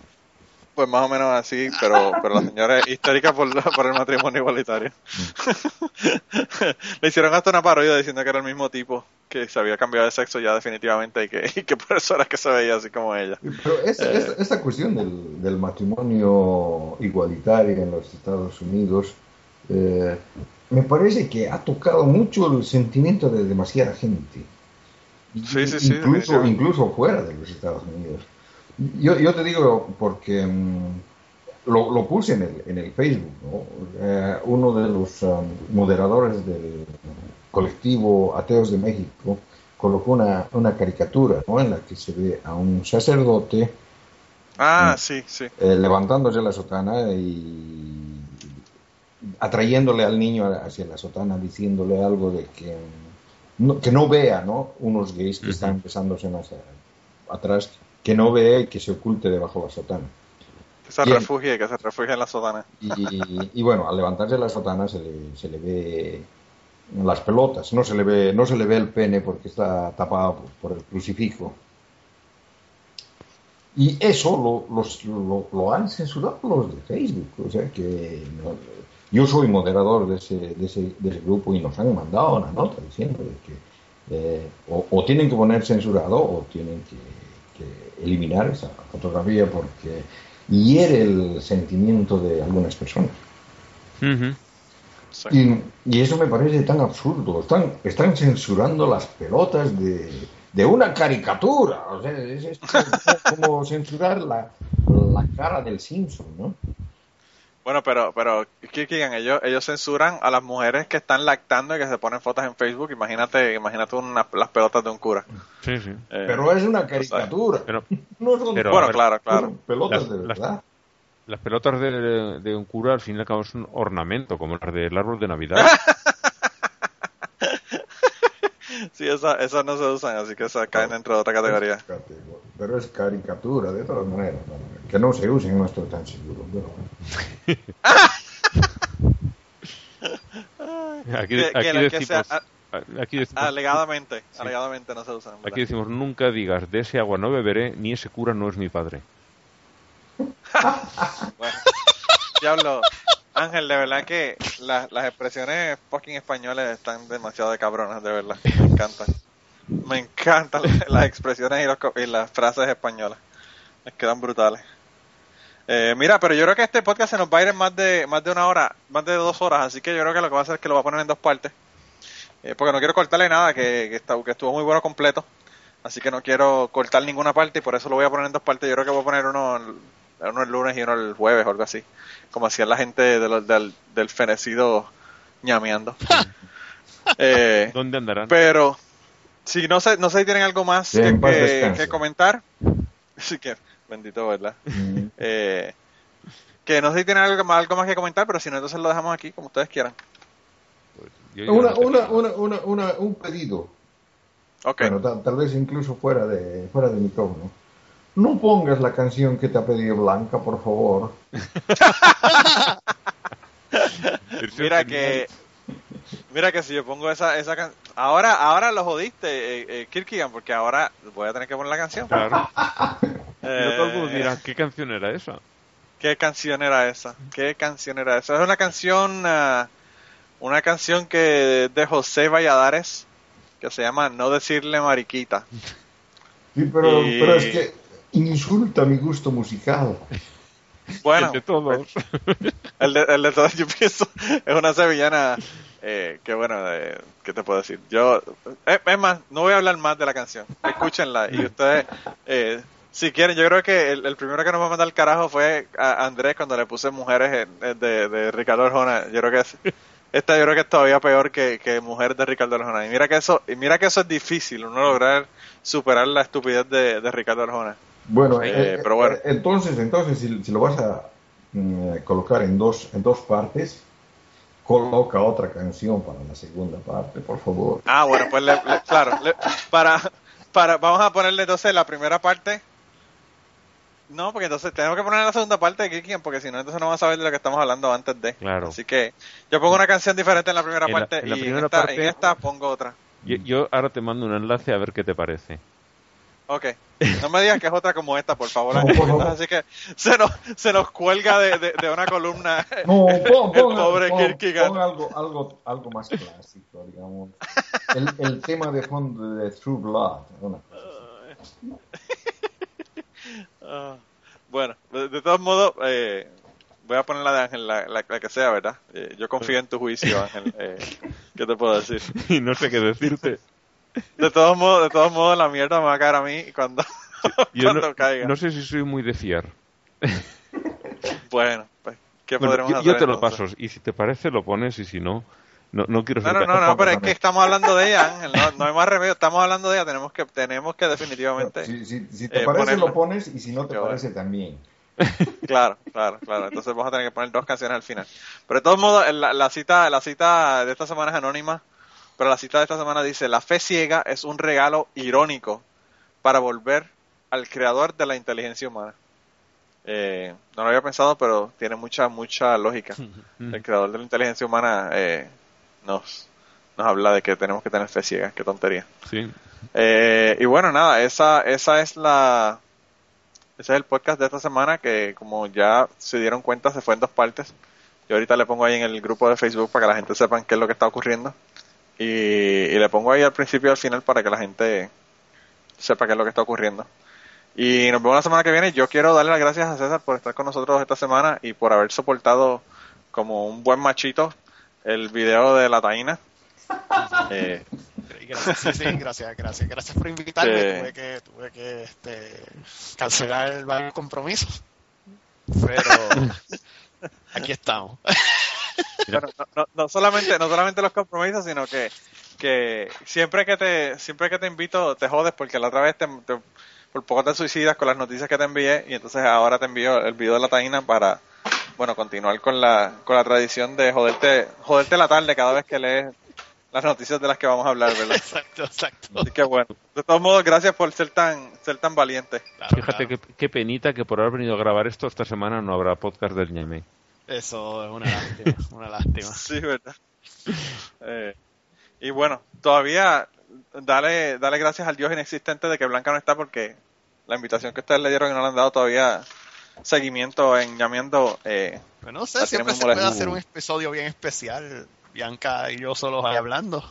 Pues más o menos así, pero, pero la señora es histórica por, por el matrimonio igualitario. Le hicieron hasta una parodia diciendo que era el mismo tipo, que se había cambiado de sexo ya definitivamente y que, y que por eso era que se veía así como ella. Pero esta, Eh. esta cuestión del, del matrimonio igualitario en los Estados Unidos eh, me parece que ha tocado mucho el sentimiento de demasiada gente. Sí, sí, sí, incluso, incluso fuera de los Estados Unidos. Yo, yo te digo porque mm, lo, lo puse en el, en el Facebook. ¿no? Eh, uno de los um, moderadores del colectivo Ateos de México colocó una, una caricatura ¿no? en la que se ve a un sacerdote Ah, Mm. sí, sí. eh, levantándose la sotana y atrayéndole al niño hacia la sotana, diciéndole algo de que no, que no vea, ¿no? Unos gays que están empezándose hacia atrás, que no vea y que se oculte debajo de la sotana. Que se refugie, que se refugie en la sotana. Y, y bueno, al levantarse la sotana se le, se le ve las pelotas, no se le ve, no se le ve el pene porque está tapado por, el crucifijo. Y eso lo, los- lo, lo han censurado los de Facebook, o sea que no- yo soy moderador de ese, de, ese, de ese grupo y nos han mandado una nota diciendo que eh, o, o tienen que poner censurado o tienen que eliminar esa fotografía porque hiere el sentimiento de algunas personas. Y, y eso me parece tan absurdo. Están, están censurando las pelotas de, de una caricatura. O sea, es, como censurar la, la cara del Simpson, ¿no? Bueno, pero, pero, ¿qué quieren? Ellos, ellos censuran a las mujeres que están lactando y que se ponen fotos en Facebook. Imagínate, imagínate una- las pelotas de un cura. Sí, sí. Eh, Pero es una caricatura. Pero no son pero- bueno, ver, claro, claro. son pelotas Las- de las- verdad. las pelotas de, de un cura al fin y al cabo es un ornamento, como las del árbol de Navidad. Sí, esas esas no se usan, así que esas caen dentro de otra categoría. Pero es caricatura, de todas maneras. Que no se usen, no estoy tan seguro. pero- Aquí, Que- aquí que decimos, sea- aquí decimos, Alegadamente, alegadamente no se usan. ¿verdad? aquí decimos, nunca digas, de ese agua no beberé, ni ese cura no es mi padre. Bueno, diablo, Ángel, de verdad que la- las expresiones fucking españoles están demasiado de cabronas, de verdad. Me encantan. Me encantan las expresiones y, los y las frases españolas. Les quedan brutales. Eh, mira, pero yo creo que este podcast se nos va a ir en más de, más de una hora, más de dos horas, así que yo creo que lo que voy a hacer es que lo voy a poner en dos partes. Eh, porque no quiero cortarle nada, que, que, está- que estuvo muy bueno completo. Así que no quiero cortar ninguna parte y por eso lo voy a poner en dos partes. Yo creo que voy a poner uno, uno el lunes y uno el jueves o algo así. Como hacía la gente de los- del, del fenecido ñameando. eh, ¿Dónde andarán? pero, si no sé, no sé si tienen algo más Que comentar. Sí que, bendito, ¿verdad? Mm. Eh, que no sé si tienen algo más, algo más que comentar, pero si no, entonces lo dejamos aquí, como ustedes quieran. Una, una, una, una, una- un pedido. Ok. Bueno, tal, tal vez incluso fuera de, fuera de micrófono. No pongas la canción que te ha pedido Blanca, por favor. Mira que mira que si yo pongo esa esa can- ahora ahora lo jodiste eh, eh, Kirkigan porque ahora voy a tener que poner la canción Claro. Eh, todo dirá, ¿qué canción era esa? qué canción era esa qué canción era esa es una canción ah, una canción que de José Valladares que se llama no decirle mariquita Sí, pero, Y- pero es que insulta mi gusto musical. bueno El de todos. El de, el de todas, yo pienso, es una sevillana eh, que bueno, eh, ¿qué te puedo decir? Yo, eh, es más, no voy a hablar más de la canción, escúchenla y ustedes, eh, si quieren, yo creo que el, el primero que nos va a mandar al carajo fue a Andrés cuando le puse Mujeres en- en- de, de Ricardo Arjona, yo creo que es, esta yo creo que es todavía peor que, que Mujer de Ricardo Arjona, y mira que eso, y mira que eso es difícil, uno lograr superar la estupidez de, de Ricardo Arjona. Bueno, Eh, eh, pero bueno. eh, entonces, entonces si, si lo vas a mm, colocar en dos, en dos partes, coloca otra canción para la segunda parte, por favor. Ah, bueno, pues le- le- claro, le- para, para, vamos a ponerle entonces la primera parte. No, porque entonces tenemos que poner la segunda parte de Kirkian, porque si no, entonces no vamos a saber de lo que estamos hablando antes de. Claro. Así que yo pongo una canción diferente en la primera En la- parte en la y primera en, esta, parte- en esta pongo otra. Yo, yo ahora te mando un enlace a ver qué te parece. Ok. No me digas que es otra como esta, por favor. No, Así que se nos, se nos cuelga de, de, de una columna. No, pon, El pobre pon- Kierkegaard. pon algo, algo, algo más clásico, digamos. El, el tema de fondo de True Blood. una cosa así. Ah, bueno, de, de todos modos, eh, voy a poner la de Ángel, la, la- la que sea, ¿verdad? Eh, yo confío en tu juicio, Ángel. Eh, ¿Qué te puedo decir? Y no sé qué decirte. De todos modos, de todos modos, la mierda me va a caer a mí cuando, Yo cuando no, caiga. no sé si soy muy de fiar. Bueno, pues, ¿qué Bueno, podremos yo, hacer yo te lo paso. Y si te parece, lo pones. Y si no, no, no quiero No, no, no, no, pero es que estamos hablando de ella, Ángel. No, no hay más remedio. Estamos hablando de ella. Tenemos que, tenemos que definitivamente. Si, si- si te eh, parece, ponerla. lo pones y si no te Qué parece, también. Claro, claro, claro. Entonces vamos a tener que poner dos canciones al final. Pero de todos modos, la, la cita, la cita de esta semana es anónima, pero la cita de esta semana dice, la fe ciega es un regalo irónico para volver al creador de la inteligencia humana. Eh, no lo había pensado, pero tiene mucha, mucha lógica. El creador de la inteligencia humana eh, nos, nos habla de que tenemos que tener fe ciega. Qué tontería. Sí. Eh, y bueno, nada, esa, esa es la, ese es el podcast de esta semana que como ya se dieron cuenta se fue en dos partes. Yo ahorita le pongo ahí en el grupo de Facebook para que la gente sepa qué es lo que está ocurriendo. Y, y le pongo ahí al principio y al final para que la gente sepa qué es lo que está ocurriendo. Y nos vemos la semana que viene. Yo quiero darle las gracias a César por estar con nosotros esta semana y por haber soportado como un buen machito el video de la taína. Eh, gracias, sí, sí, gracias, gracias, gracias por invitarme. Sí. Tuve que, tuve que este, cancelar varios compromisos, pero aquí estamos. No, no- no solamente no solamente los compromisos sino que que siempre que te siempre que te invito te jodes porque la otra vez te, te- por poco te suicidas con las noticias que te envié y entonces ahora te envío el video de la taína para bueno continuar con la con la tradición de joderte joderte la tarde cada vez que lees las noticias de las que vamos a hablar verdad Exacto, exacto. así que bueno de todos modos gracias por ser tan ser tan valiente Claro, Fíjate claro. qué, qué penita que por haber venido a grabar esto esta semana no habrá podcast del Ñaimei. Eso es una lástima, una lástima. Sí, verdad. Eh, y bueno, todavía dale, dale gracias al Dios inexistente de que Blanca no está porque la invitación que ustedes le dieron y no le han dado todavía seguimiento en llamando eh, Pero no sé, siempre se puede hacer un episodio bien especial. Bianca y yo solos ahí hablando.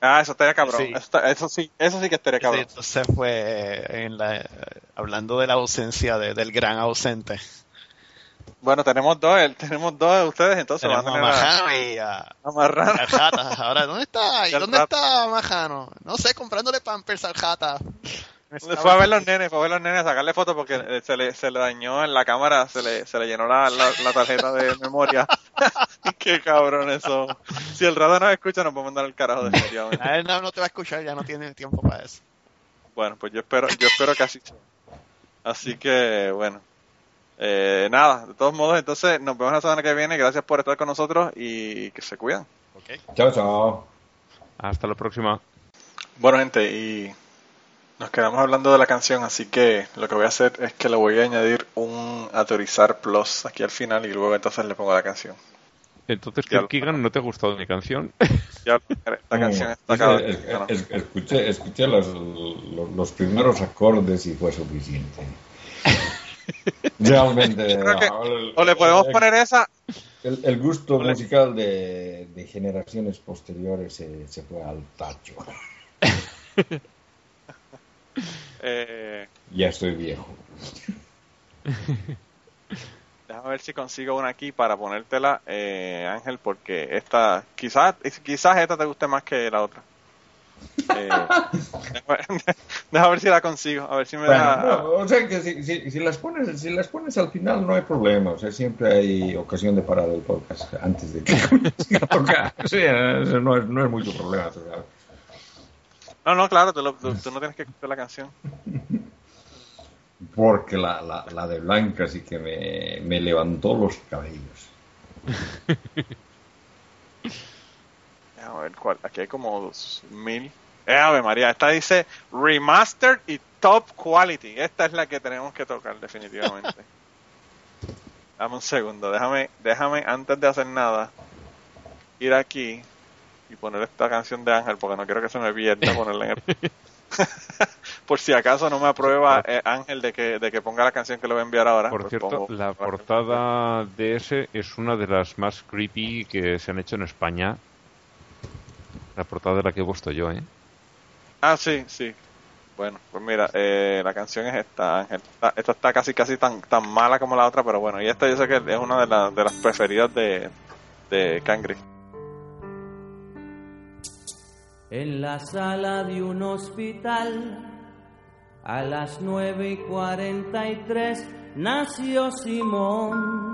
ah eso estaría cabrón Sí. eso, está- eso sí eso sí que estaría Sí, cabrón entonces fue en la, hablando de la ausencia de- del gran ausente. Bueno tenemos dos tenemos dos de ustedes entonces van Tenemos a a tener a, Majano y a, a Marrano. al Jata. Ahora, ¿dónde está? ¿Y dónde está Majano? No sé, comprándole pampers al Jata. fue a ver los nenes fue a ver los nenes a sacarle fotos porque eh, se le, se le dañó en la cámara se le, se le llenó la, la, la tarjeta de memoria qué cabrón eso si el rato nos escucha nos podemos mandar el carajo definitivamente A él no, no te va a escuchar, ya no tiene tiempo para eso. Bueno, pues yo espero, yo espero que así sea. Así que, bueno. Eh, nada, de todos modos, entonces nos vemos la semana que viene. Gracias por estar con nosotros y que se cuidan. Ok. Chao, chao. Hasta la próxima. Bueno, gente, y nos quedamos hablando de la canción, así que lo que voy a hacer es que le voy a añadir un autorizar plus aquí al final y luego entonces le pongo la canción. Entonces, Kirk Keegan, ¿no te ha gustado mi canción? Ya, la canción está Es- cada es- es- escuché escuché los, los, los primeros acordes y fue suficiente. Realmente. Que- el- O le podemos poner esa. El, el gusto musical de, de generaciones posteriores se, se fue al tacho. Eh, Ya estoy viejo. Déjame ver si consigo una aquí para ponértela, eh, Ángel, porque esta, quizás, quizás esta te guste más que la otra. Eh, déjame ver si la consigo, a ver si me Bueno, deja. no, o sea que si, si, si las pones si las pones al final no hay problema, o sea, siempre hay ocasión de parar el podcast antes de que comience a tocar. Sí, eso no es, no es mucho problema. tú sabes. No, no, claro, tú, lo- tú- tú no tienes que escuchar la canción. Porque la, la, la de Blanca sí que me, me levantó los cabellos. Déjame ver cuál. Aquí hay como dos mil. Eh, Ave María, esta dice Remastered y Top Quality. Esta es la que tenemos que tocar, definitivamente. Dame un segundo, déjame, déjame antes de hacer nada, ir aquí y poner esta canción de Ángel, porque no quiero que se me pierda ponerla en el. Por si acaso no me aprueba eh, Ángel de que, de que ponga la canción que le voy a enviar ahora. Por pues cierto, pongo- la portada de ese es una de las más creepy que se han hecho en España. La portada de la que he puesto yo, ¿eh? Ah, sí, sí. Bueno, pues mira, eh, la canción es esta, Ángel. Esta, esta está casi casi tan tan mala como la otra, pero bueno, y esta yo sé que es una de, las de las preferidas de, de Cangri. En la sala de un hospital, a las nueve y cuarenta y tres, nació Simón.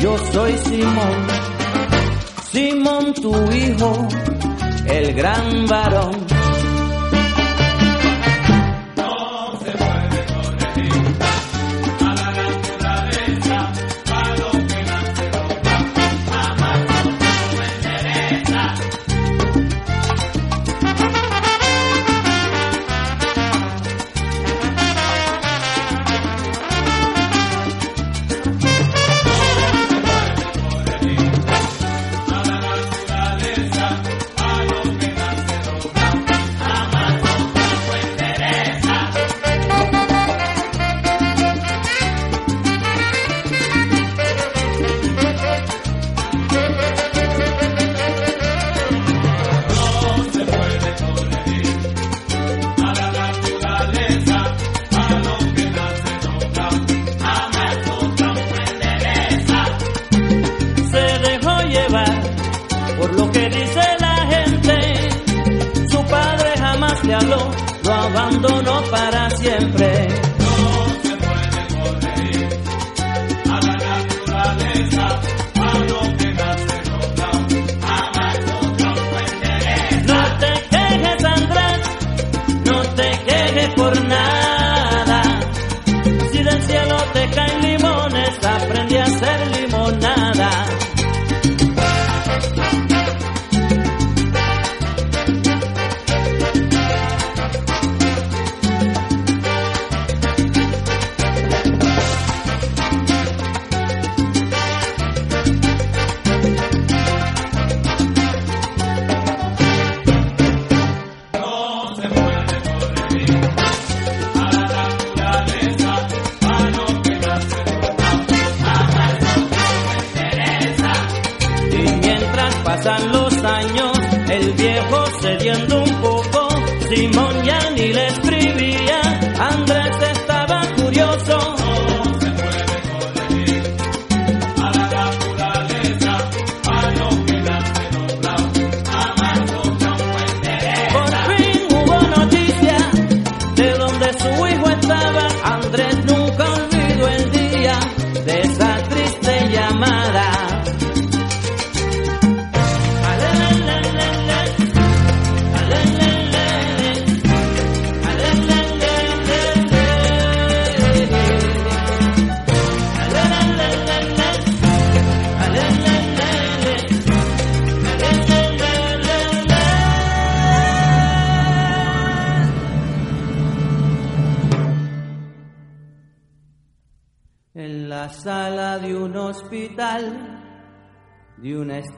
yo soy Simón, Simón tu hijo, el gran varón.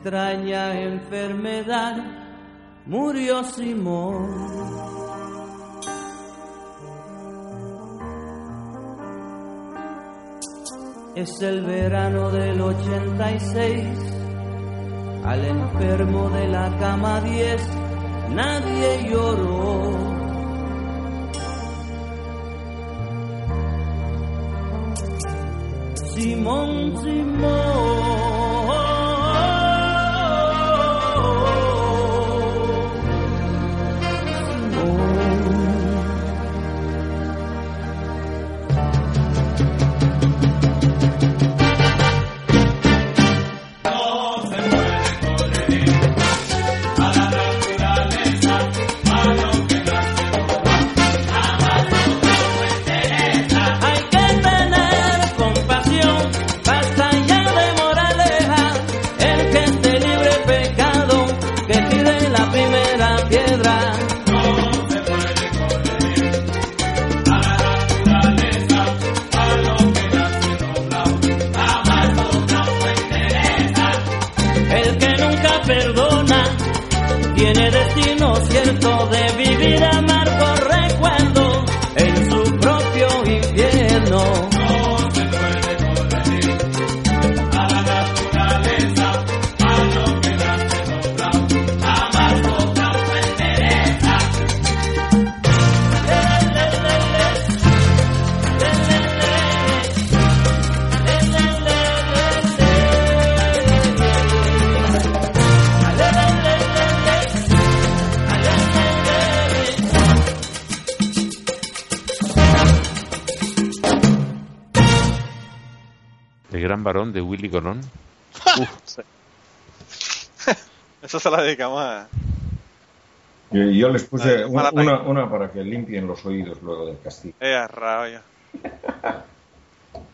Extraña enfermedad murió Simón. Es el verano del 86, al enfermo de la cama 10 nadie lloró. Simón, Simón. Colón. Eso se la dedicamos a... Yo, yo les puse una, una para que limpien los oídos luego del castigo. Eh, rabia.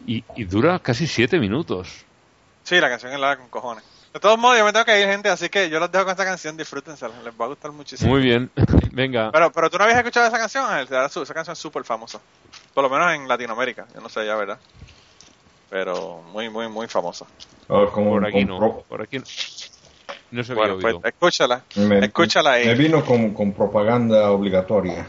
Y, y dura casi siete minutos. Sí, la canción es larga con cojones. De todos modos, yo me tengo que ir, gente, así que yo los dejo con esta canción, disfrútensela, les va a gustar muchísimo. Muy bien. Venga. Pero, pero tú no habías escuchado esa canción, Ángel, esa canción es súper famosa. Por lo menos en Latinoamérica, yo no sé ya, ¿verdad? Pero muy, muy, muy famosa. Ah, como- Por aquí no. pro- Por aquí no. No se había Bueno, pues oído. escúchala, me, escúchala ahí. me vino con, con propaganda obligatoria.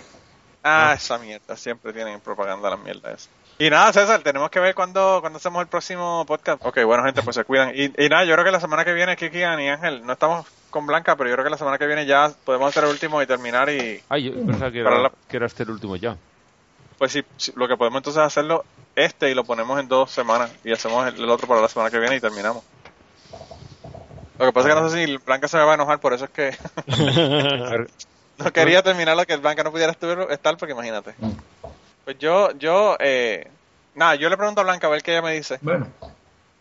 Ah, esa mierda, siempre tienen propaganda las mierdas. Y nada, César, tenemos que ver cuándo, cuándo hacemos el próximo podcast. Ok, bueno, gente, pues se cuidan. Y, y nada, yo creo que la semana que viene, Kiki y Ángel, no estamos con Blanca, pero yo creo que la semana que viene ya podemos hacer el último y terminar y... Ay, yo pensaba que era, la- que era este el último ya. Pues sí, sí, lo que podemos entonces hacerlo este y lo ponemos en dos semanas y hacemos el, el otro para la semana que viene y terminamos. Lo que pasa es que no sé si Blanca se me va a enojar, por eso es que no quería terminarlo que Blanca no pudiera estar porque imagínate. Pues yo, yo, eh, nada, yo le pregunto a Blanca a ver qué ella me dice. Bueno,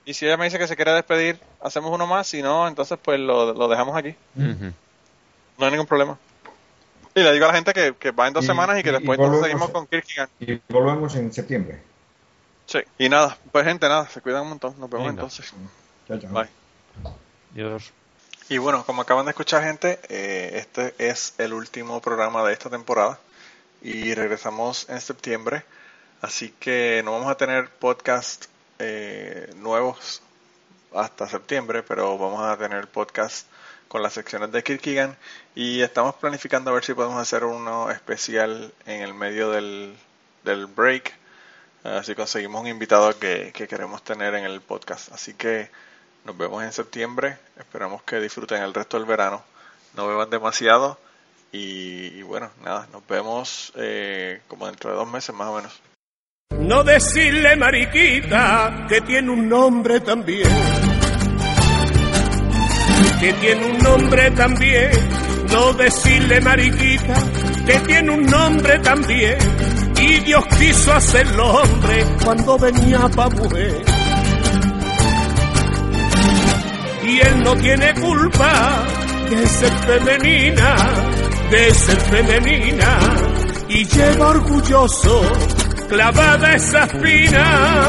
Y si ella me dice que se quiere despedir, hacemos uno más, si no, entonces pues lo, lo dejamos aquí. No hay ningún problema. Y le digo a la gente que, que va en dos Y- semanas y que y- después y seguimos con Kierkegaard. y volvemos en septiembre. Sí. Y nada, pues gente, nada, se cuidan un montón. Nos vemos Venga. entonces. Chao, chao. Bye. Dios. Y bueno, como acaban de escuchar gente, eh, este es el último programa de esta temporada y regresamos en septiembre, así que no vamos a tener podcast eh, nuevos hasta septiembre, pero vamos a tener podcast con las secciones de Kirkigan y estamos planificando a ver si podemos hacer uno especial en el medio del, del break, así conseguimos un invitado que, que queremos tener en el podcast, así que nos vemos en septiembre. Esperamos que disfruten el resto del verano. No beban demasiado. Y, y bueno, nada, nos vemos eh, como dentro de dos meses más o menos. No decirle mariquita que tiene un nombre también. Que tiene un nombre también. No decirle mariquita que tiene un nombre también. Y Dios quiso hacerlo hombre cuando venía pa' mujer. Y él no tiene culpa de ser femenina, de ser femenina. Y lleva orgulloso clavada esa espina.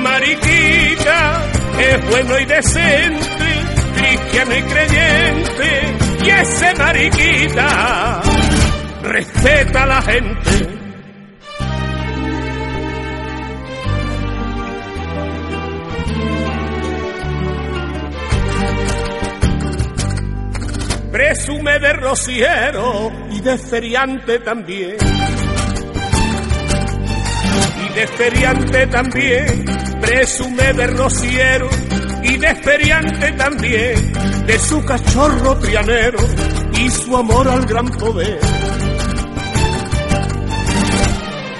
Mariquita es bueno y decente, cristiano y creyente. Y ese mariquita respeta a la gente. Presume de rociero y de feriante también. Y de feriante también. Presume de rociero y de feriante también. De su cachorro trianero y su amor al gran poder.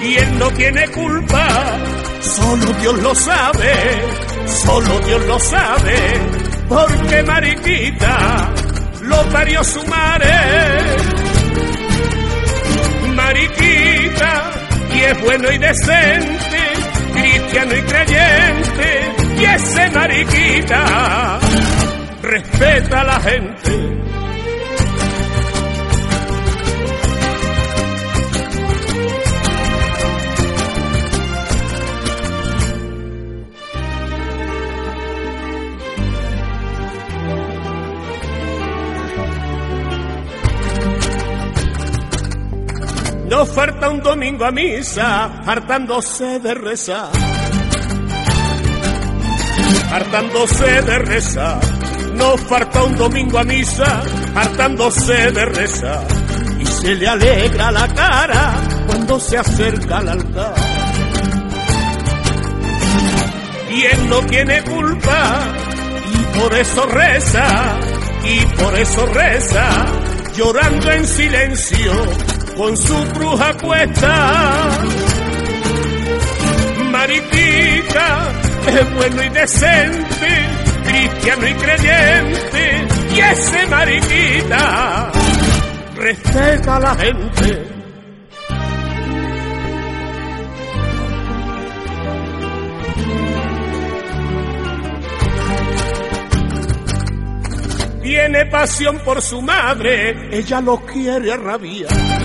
Y él no tiene culpa, solo Dios lo sabe, solo Dios lo sabe, porque Mariquita lo parió su madre. Mariquita, y es bueno y decente, cristiano y creyente, y ese Mariquita respeta a la gente. No falta un domingo a misa, hartándose de rezar. Hartándose de rezar. No falta un domingo a misa, hartándose de rezar y se le alegra la cara cuando se acerca al altar. Y él no tiene culpa y por eso reza, y por eso reza, llorando en silencio con su bruja puesta. Mariquita es bueno y decente, cristiano y creyente, y ese mariquita respeta a la gente. Tiene pasión por su madre, ella lo quiere a rabia.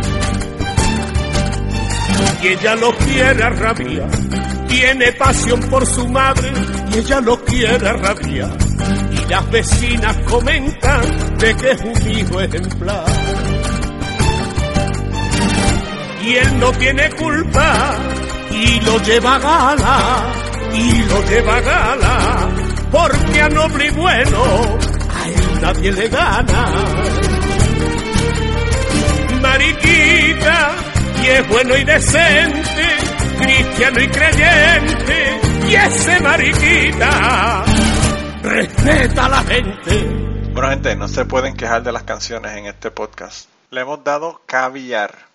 Y ella lo quiere a rabia. Tiene pasión por su madre y ella lo quiere a rabia. Y las vecinas comentan de que es un hijo ejemplar. Y él no tiene culpa y lo lleva a gala, y lo lleva a gala, porque a noble y bueno a él nadie le gana. Mariquita, y es bueno y decente, cristiano y creyente, y ese mariquita respeta a la gente. Bueno, gente, no se pueden quejar de las canciones en este podcast. Le hemos dado caviar